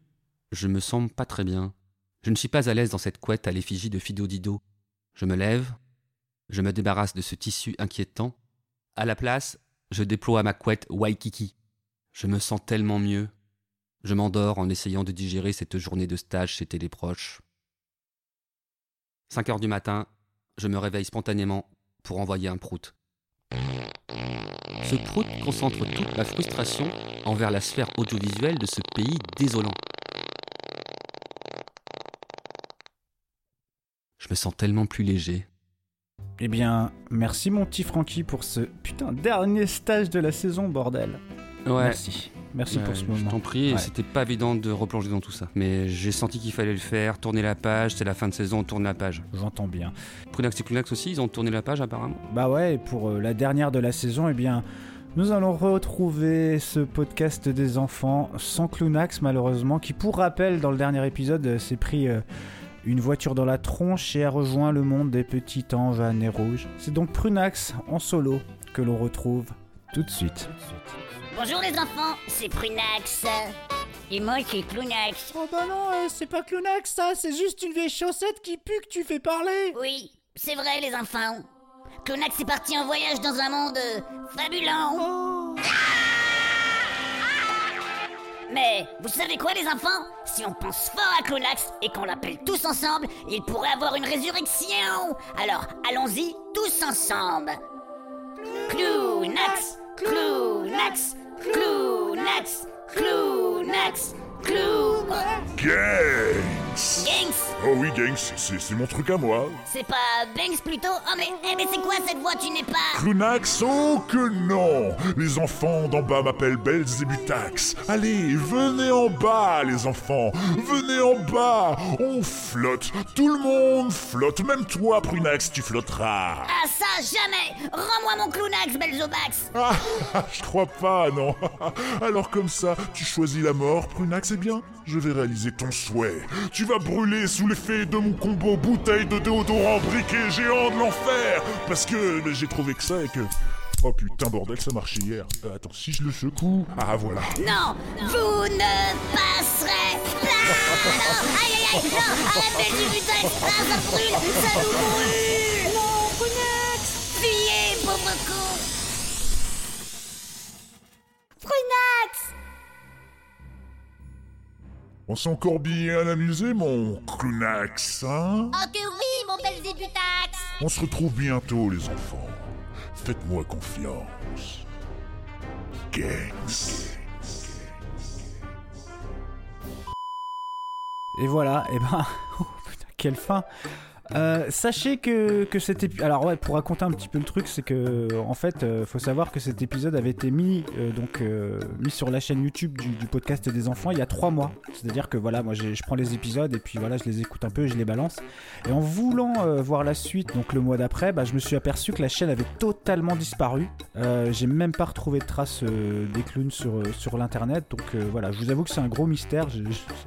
je me sens pas très bien. Je ne suis pas à l'aise dans cette couette à l'effigie de Fido Dido. Je me lève, je me débarrasse de ce tissu inquiétant. À la place, je déploie ma couette Waikiki. Je me sens tellement mieux. Je m'endors en essayant de digérer cette journée de stage chez Téléproche. 5 heures du matin, je me réveille spontanément pour envoyer un prout. Ce prout concentre toute ma frustration envers la sphère audiovisuelle de ce pays désolant. Je me sens tellement plus léger. Eh bien, merci mon petit Francky pour ce putain dernier stage de la saison, bordel. Ouais. Merci. Merci pour ce Je moment. t'en prie, Ouais. c'était pas évident de replonger dans tout ça. Mais j'ai senti qu'il fallait le faire, tourner la page, c'est la fin de saison, on tourne la page. J'entends bien. Prunax et Clunax aussi, ils ont tourné la page apparemment. Bah ouais, et pour euh, la dernière de la saison, eh bien, nous allons retrouver ce podcast des enfants sans Clunax malheureusement, qui pour rappel, dans le dernier épisode, euh, s'est pris euh, une voiture dans la tronche et a rejoint le monde des petits anges à nez rouge. C'est donc Prunax en solo que l'on retrouve tout de suite. Bonjour les enfants, c'est Prunax. Et moi c'est Clunax. Oh bah non, euh, c'est pas Clunax ça, c'est juste une vieille chaussette qui pue que tu fais parler. Oui, c'est vrai les enfants. Clunax est parti en voyage dans un monde euh, fabuleux. Mais vous savez quoi les enfants? Si on pense fort à Clunax et qu'on l'appelle tous ensemble, il pourrait avoir une résurrection. Alors allons-y tous ensemble. Clunax, Clunax, Clunax, Clunax, Clunax. Gang Oh oui, Gangs, c'est mon truc à moi. C'est pas Banks plutôt Oh mais, eh, mais c'est quoi cette voix Tu n'es pas... Clunax, oh que non. Les enfants d'en bas m'appellent Belzébutax. Allez, venez en bas, les enfants. Venez en bas. On flotte. Tout le monde flotte. Même toi, Prunax, tu flotteras. Ah ça, jamais. Rends-moi mon Clownax, Belzobax Ah, je crois pas, non. Alors comme ça, tu choisis la mort, Prunax, eh bien, je vais réaliser ton souhait. Tu vas brûler sous l'effet de mon combo bouteille de déodorant briquet géant de l'enfer. Parce que j'ai trouvé que ça et que... Oh putain, bordel, ça marchait hier. Euh, attends, si je le secoue... Ah, voilà. Non Vous ne passerez pas. Non Aïe aïe aïe Non Arrête du putain ça brûle Ça nous brûle. Non Prunax Fuyez, pauvre con. Prunax On s'est encore bien amusé, mon Clunax, hein? Oh que oui, mon Belzébutax On se retrouve bientôt, les enfants. Faites-moi confiance. Gangs. Et voilà, et ben. oh, putain, quelle fin! Euh, sachez que, que cet épisode. Alors, ouais, pour raconter un petit peu le truc, c'est que, en fait, euh, faut savoir que cet épisode avait été mis, euh, donc, euh, mis sur la chaîne YouTube du, podcast des enfants il y a trois mois. C'est-à-dire que, voilà, moi, je prends les épisodes et puis, voilà, je les écoute un peu et je les balance. Et en voulant voir la suite, donc le mois d'après, bah, je me suis aperçu que la chaîne avait totalement disparu. J'ai même pas retrouvé de traces des clowns sur, sur l'internet. Donc, voilà, je vous avoue que c'est un gros mystère.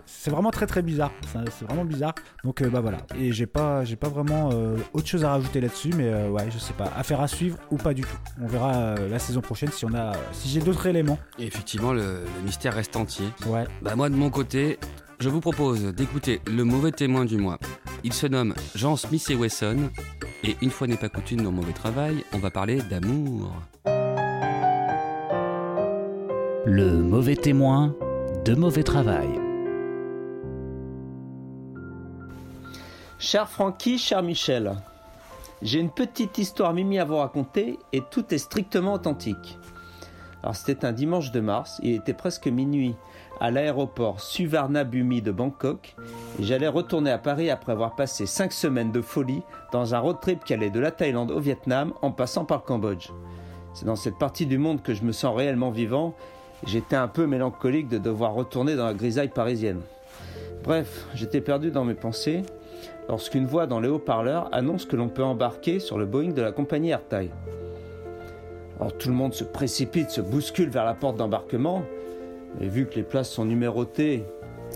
C'est vraiment très très bizarre. C'est vraiment bizarre. Donc, bah voilà. Et j'ai pas, j'ai pas vraiment euh, autre chose à rajouter là-dessus. Mais euh, ouais, je sais pas. Affaire à suivre ou pas du tout. On verra euh, la saison prochaine si on a, si j'ai d'autres éléments. Et effectivement, le, le mystère reste entier. Ouais. Bah moi, de mon côté, je vous propose d'écouter le mauvais témoin du mois. Il se nomme Jean Smith et Wesson. Et une fois n'est pas coutume dans Mauvais Travail, on va parler d'amour. Le mauvais témoin de mauvais travail. Cher Francky, cher Michel, j'ai une petite histoire mimi à vous raconter et tout est strictement authentique. Alors c'était un dimanche de mars, il était presque minuit à l'aéroport Suvarnabhumi de Bangkok et j'allais retourner à Paris après avoir passé 5 semaines de folie dans un road trip qui allait de la Thaïlande au Vietnam en passant par le Cambodge. C'est dans cette partie du monde que je me sens réellement vivant et j'étais un peu mélancolique de devoir retourner dans la grisaille parisienne. Bref, j'étais perdu dans mes pensées lorsqu'une voix dans les haut-parleurs annonce que l'on peut embarquer sur le Boeing de la compagnie Air Thai. Alors tout le monde se précipite, se bouscule vers la porte d'embarquement, mais vu que les places sont numérotées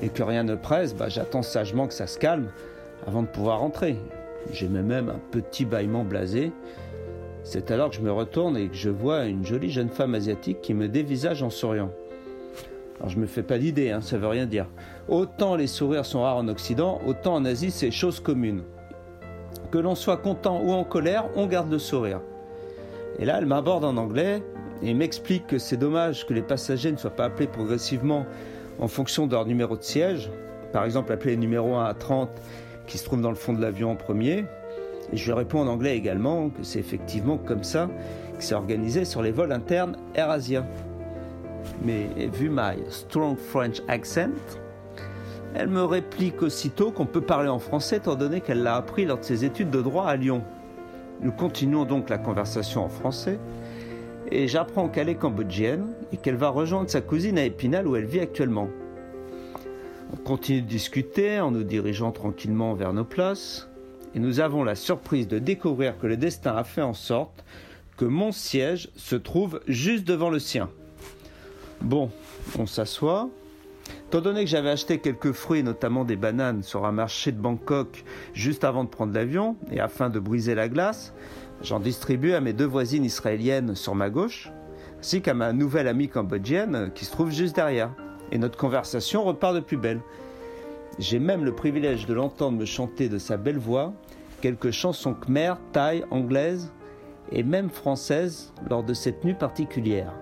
et que rien ne presse, bah, j'attends sagement que ça se calme avant de pouvoir entrer. J'émets même un petit bâillement blasé. C'est alors que je me retourne et que je vois une jolie jeune femme asiatique qui me dévisage en souriant. Alors je me fais pas d'idée, hein, ça veut rien dire. Autant les sourires sont rares en Occident, autant en Asie c'est chose commune. Que l'on soit content ou en colère, on garde le sourire. Et là, elle m'aborde en anglais et m'explique que c'est dommage que les passagers ne soient pas appelés progressivement en fonction de leur numéro de siège. Par exemple, appeler les numéros 1 à 30 qui se trouvent dans le fond de l'avion en premier. Et je lui réponds en anglais également que c'est effectivement comme ça que c'est organisé sur les vols internes AirAsia. Mais vu my strong French accent, elle me réplique aussitôt qu'on peut parler en français étant donné qu'elle l'a appris lors de ses études de droit à Lyon. Nous continuons donc la conversation en français et j'apprends qu'elle est cambodgienne et qu'elle va rejoindre sa cousine à Épinal où elle vit actuellement. On continue de discuter en nous dirigeant tranquillement vers nos places et nous avons la surprise de découvrir que le destin a fait en sorte que mon siège se trouve juste devant le sien. Bon, on s'assoit. Étant donné que j'avais acheté quelques fruits, notamment des bananes, sur un marché de Bangkok juste avant de prendre l'avion, et afin de briser la glace, j'en distribue à mes deux voisines israéliennes sur ma gauche, ainsi qu'à ma nouvelle amie cambodgienne qui se trouve juste derrière. Et notre conversation repart de plus belle. J'ai même le privilège de l'entendre me chanter de sa belle voix quelques chansons khmer, thaï, anglaises et même françaises lors de cette nuit particulière.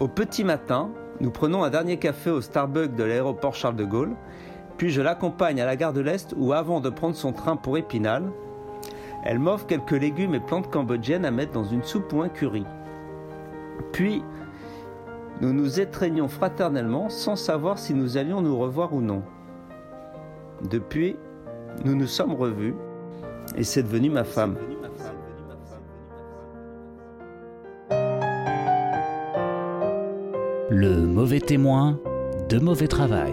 Au petit matin, nous prenons un dernier café au Starbucks de l'aéroport Charles de Gaulle, puis je l'accompagne à la gare de l'Est où, avant de prendre son train pour Épinal, elle m'offre quelques légumes et plantes cambodgiennes à mettre dans une soupe ou un curry. Puis, nous nous étreignons fraternellement sans savoir si nous allions nous revoir ou non. Depuis, nous nous sommes revus et c'est devenu ma femme. Le mauvais témoin de mauvais travail.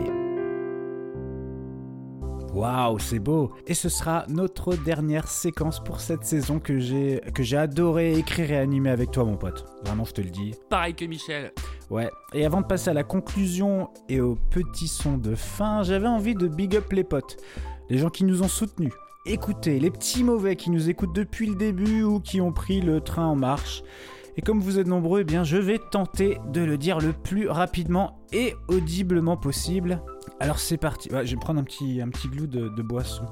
Waouh, c'est beau. Et ce sera notre dernière séquence pour cette saison que j'ai que j'ai adoré écrire et animer avec toi, mon pote. Vraiment, je te le dis. Pareil que Michel. Ouais. Et avant de passer à la conclusion et au petit son de fin, j'avais envie de big up les potes, les gens qui nous ont soutenus. Écoutez, les petits mauvais qui nous écoutent depuis le début ou qui ont pris le train en marche. Et comme vous êtes nombreux, eh bien, je vais tenter de le dire le plus rapidement et audiblement possible. Alors c'est parti. Ouais, je vais prendre un petit, un petit glou de, de boisson.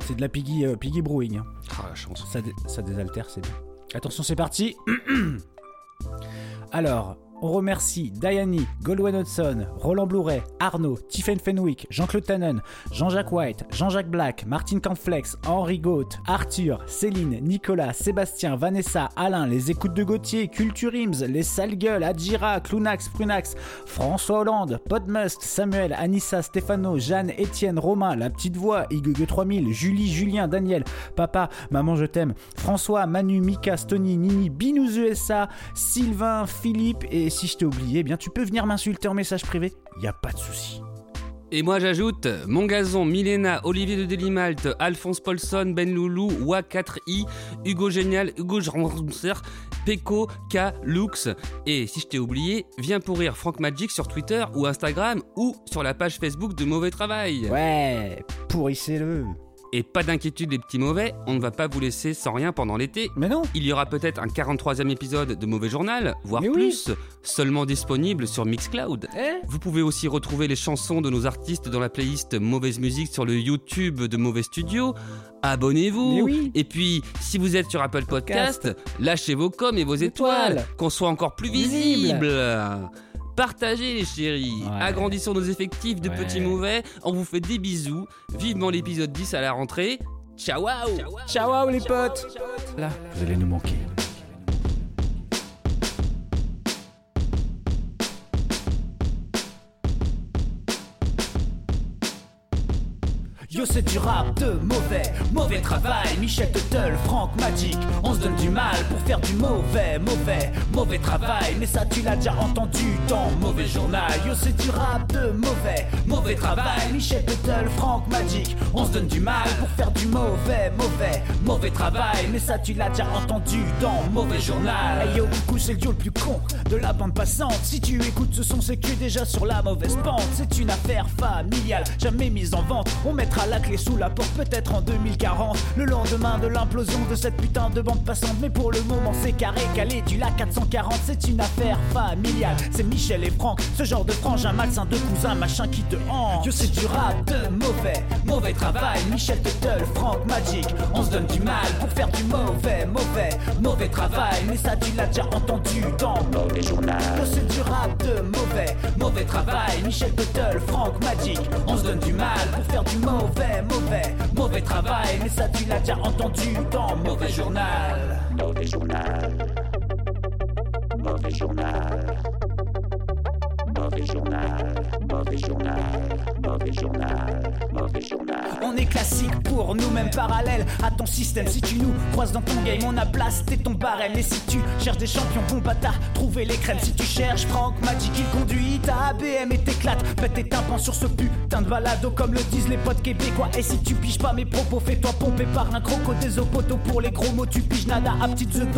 C'est de la Piggy, euh, Piggy Brewing. hein. Ah, la chance. Ça, dé- ça désaltère, c'est bien. Attention, c'est parti. Alors, on remercie Diany, Goldwyn Hudson, Roland Blouret, Arnaud, Tiffen Fenwick, Jean-Claude Tannen, Jean-Jacques White, Jean-Jacques Black, Martin Campflex, Henri Gaute, Arthur, Céline, Nicolas, Sébastien, Vanessa, Alain, les écoutes de Gauthier, Culture Ims, les sales gueules, Adjira, Clunax, Prunax, François Hollande, Podmust, Samuel, Anissa, Stéphano, Jeanne, Étienne, Romain, La Petite Voix, Igugue 3000, Julie, Julien, Daniel, Papa, Maman je t'aime, François, Manu, Mika, Stony, Nini, Binous USA, Sylvain, Philippe, et si je t'ai oublié, eh bien tu peux venir m'insulter en message privé, y a pas de souci. Et moi j'ajoute Mon Gazon, Milena, Olivier de Delimalte, Alphonse Paulson, Ben Loulou, Wa4i, Hugo Génial, Hugo Jrancer, Peko, K, Lux. Et si je t'ai oublié, viens pourrir Franck Magic sur Twitter ou Instagram ou sur la page Facebook de Mauvais Travail. Ouais, pourrissez-le. Et pas d'inquiétude les petits mauvais, on ne va pas vous laisser sans rien pendant l'été. Mais non Il y aura peut-être un 43e épisode de Mauvais Journal, voire Mais oui. plus, seulement disponible sur Mixcloud. Eh Vous pouvez aussi retrouver les chansons de nos artistes dans la playlist Mauvaise Musique sur le YouTube de Mauvais Studio. Abonnez-vous oui. Et puis, si vous êtes sur Apple Podcast, lâchez vos coms et vos étoiles, Étoiles. qu'on soit encore plus Visible. visible. Partagez les chéris, Ouais. agrandissons nos effectifs de Ouais. petits mauvais, on vous fait des bisous, vivement l'épisode 10 à la rentrée, ciao wow. Ciao, ciao les potes Là, vous allez nous manquer. Yo c'est du rap de mauvais, mauvais travail. Michel Tuttle, Franck Magic On se donne du mal pour faire du mauvais, mauvais, mauvais travail. Mais ça tu l'as déjà entendu dans Mauvais Journal. Yo c'est du rap de mauvais, mauvais travail. Michel Tuttle, Franck Magic On se donne du mal pour faire du mauvais, mauvais, mauvais travail. Mais ça tu l'as déjà entendu dans Mauvais Journal. Hey yo c'est le duo le plus con de la bande passante. Si tu écoutes ce son c'est que déjà sur la mauvaise pente. C'est une affaire familiale, jamais mise en vente. On mettra la clé sous la porte peut-être en 2040 Le lendemain de l'implosion de cette putain de bande passante. Mais pour le moment c'est carré calé du lac 440 C'est une affaire familiale, c'est Michel et Franck Ce genre de frangin malsain de cousin machin qui te hante. Yo c'est du rap de mauvais, mauvais travail. Michel Tuttle, Franck Magic On se donne du mal pour faire du mauvais, mauvais, mauvais travail. Mais ça tu l'as déjà entendu dans Mauvais Journal Yo c'est du rap de mauvais, mauvais travail. Michel Tuttle, Franck Magic On se donne du mal pour faire du mauvais, mauvais, mauvais travail Mais ça tu l'as déjà entendu dans Mauvais Journal. Mauvais Journal. Mauvais Journal On est classique pour nous, même parallèle à ton système. Si tu nous croises dans ton game, on a blasté ton barème. Et si tu cherches des champions, bon bâtard, trouver les crèmes. Si tu cherches Franck Magic, il conduit ta ABM et t'éclate. Pète tes tympans sur ce putain de balado, comme le disent les potes québécois. Et si tu piges pas mes propos, fais-toi pomper par un croco des opotos. Pour les gros mots, tu piges nada à petites œufs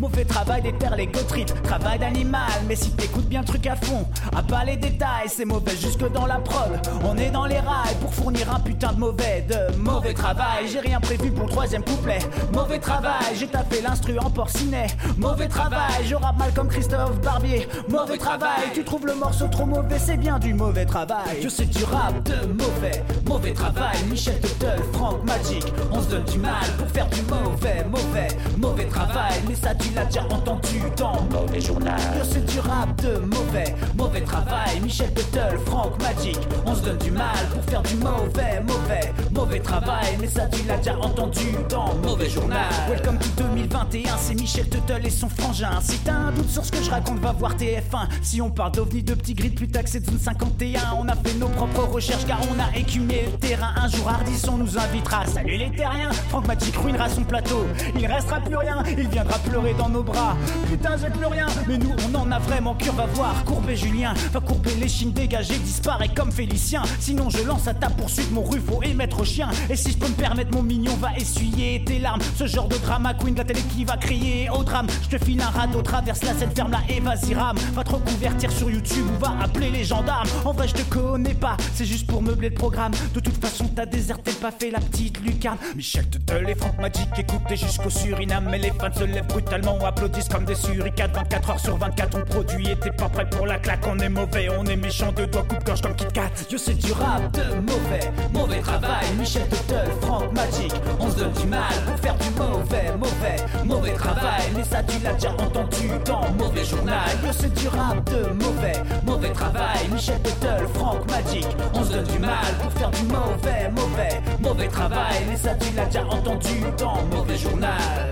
Mauvais travail des terres, les gotrites, travail d'animal. Mais si t'écoutes bien le truc à fond, à pas les détails, c'est mauvais jusque dans la prod. On est dans les rails pour fournir un putain de mauvais, de mauvais travail. J'ai rien prévu pour le troisième couplet. Mauvais travail, j'ai tapé l'instru en porcinet. Mauvais travail, je rappe mal comme Christophe Barbier. Mauvais travail, tu trouves le morceau trop mauvais, c'est bien du mauvais travail. Je sais du rap de mauvais, mauvais travail. Michel Tuttle, Franck Magic, on se donne du mal pour faire du mauvais, mauvais, mauvais travail. Mais ça tu tu l'as déjà entendu dans Mauvais Journal. Yo, c'est du rap de mauvais, mauvais travail. Michel Tuttle, Franck Magic, on se donne du mal pour faire du mauvais, mauvais, mauvais travail. Mais ça, tu l'as déjà entendu dans Mauvais Journal. Welcome to 2021, c'est Michel Tuttle et son frangin. Si t'as un doute sur ce que je raconte, va voir TF1. Si on parle d'ovnis, de petits gris, plus taxés de zone 51, on a fait nos propres recherches car on a écumé le terrain. Un jour, Ardisson nous invitera. Salut les terriens, Franck Magic ruinera son plateau. Il restera plus rien, il viendra pleurer dans nos bras. Putain, j'ai plus rien, mais nous on en a vraiment cure. Va voir, courber Julien, va courber les chines dégagées, disparaît comme Félicien. Sinon, je lance à ta poursuite mon Ruffo et maître chien. Et si je peux me permettre, mon mignon va essuyer tes larmes. Ce genre de drama queen de la télé qui va crier au drame. Je te file un radeau, traverse la scène, ferme la et vas-y rame. Va te reconvertir sur YouTube ou va appeler les gendarmes. En vrai, je te connais pas, c'est juste pour meubler le programme. De toute façon, t'as déserté, pas fait la petite lucarne. Michel Tuttle et Franck Magic écoutez jusqu'au Suriname. Mais les fans se lèvent brutalement applaudissent comme des suricates. 24 heures sur 24, on produit et t'es pas prêt pour la claque. On est mauvais, on est méchant, de doigts coupe-gorge comme Kit Kat. Yo, c'est du rap de mauvais, mauvais travail. Michel Tuttle, Franck Magic, on se donne du mal pour faire du mauvais, mauvais, mauvais travail. Mais ça, tu l'as déjà entendu dans Mauvais Journal. Yo, c'est du rap de mauvais, mauvais travail. Michel Tuttle, Franck Magic, on se donne du mal pour faire du mauvais, mauvais, mauvais travail. Mais ça, tu l'as déjà entendu dans Mauvais Journal.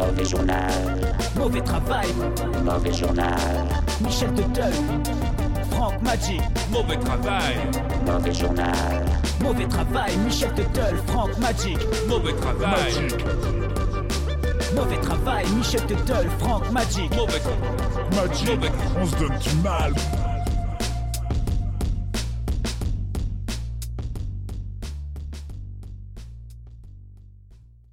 Mauvais journal. Mauvais travail. Mauvais journal. Michel Tuttle. Franck Magic. Mauvais travail. Mauvais journal. Mauvais travail. Michel Tuttle. Franck Magic. Mauvais travail. Mauvais travail. Michel Tuttle. Franck Magic. Mauvais Magic, on se donne du mal.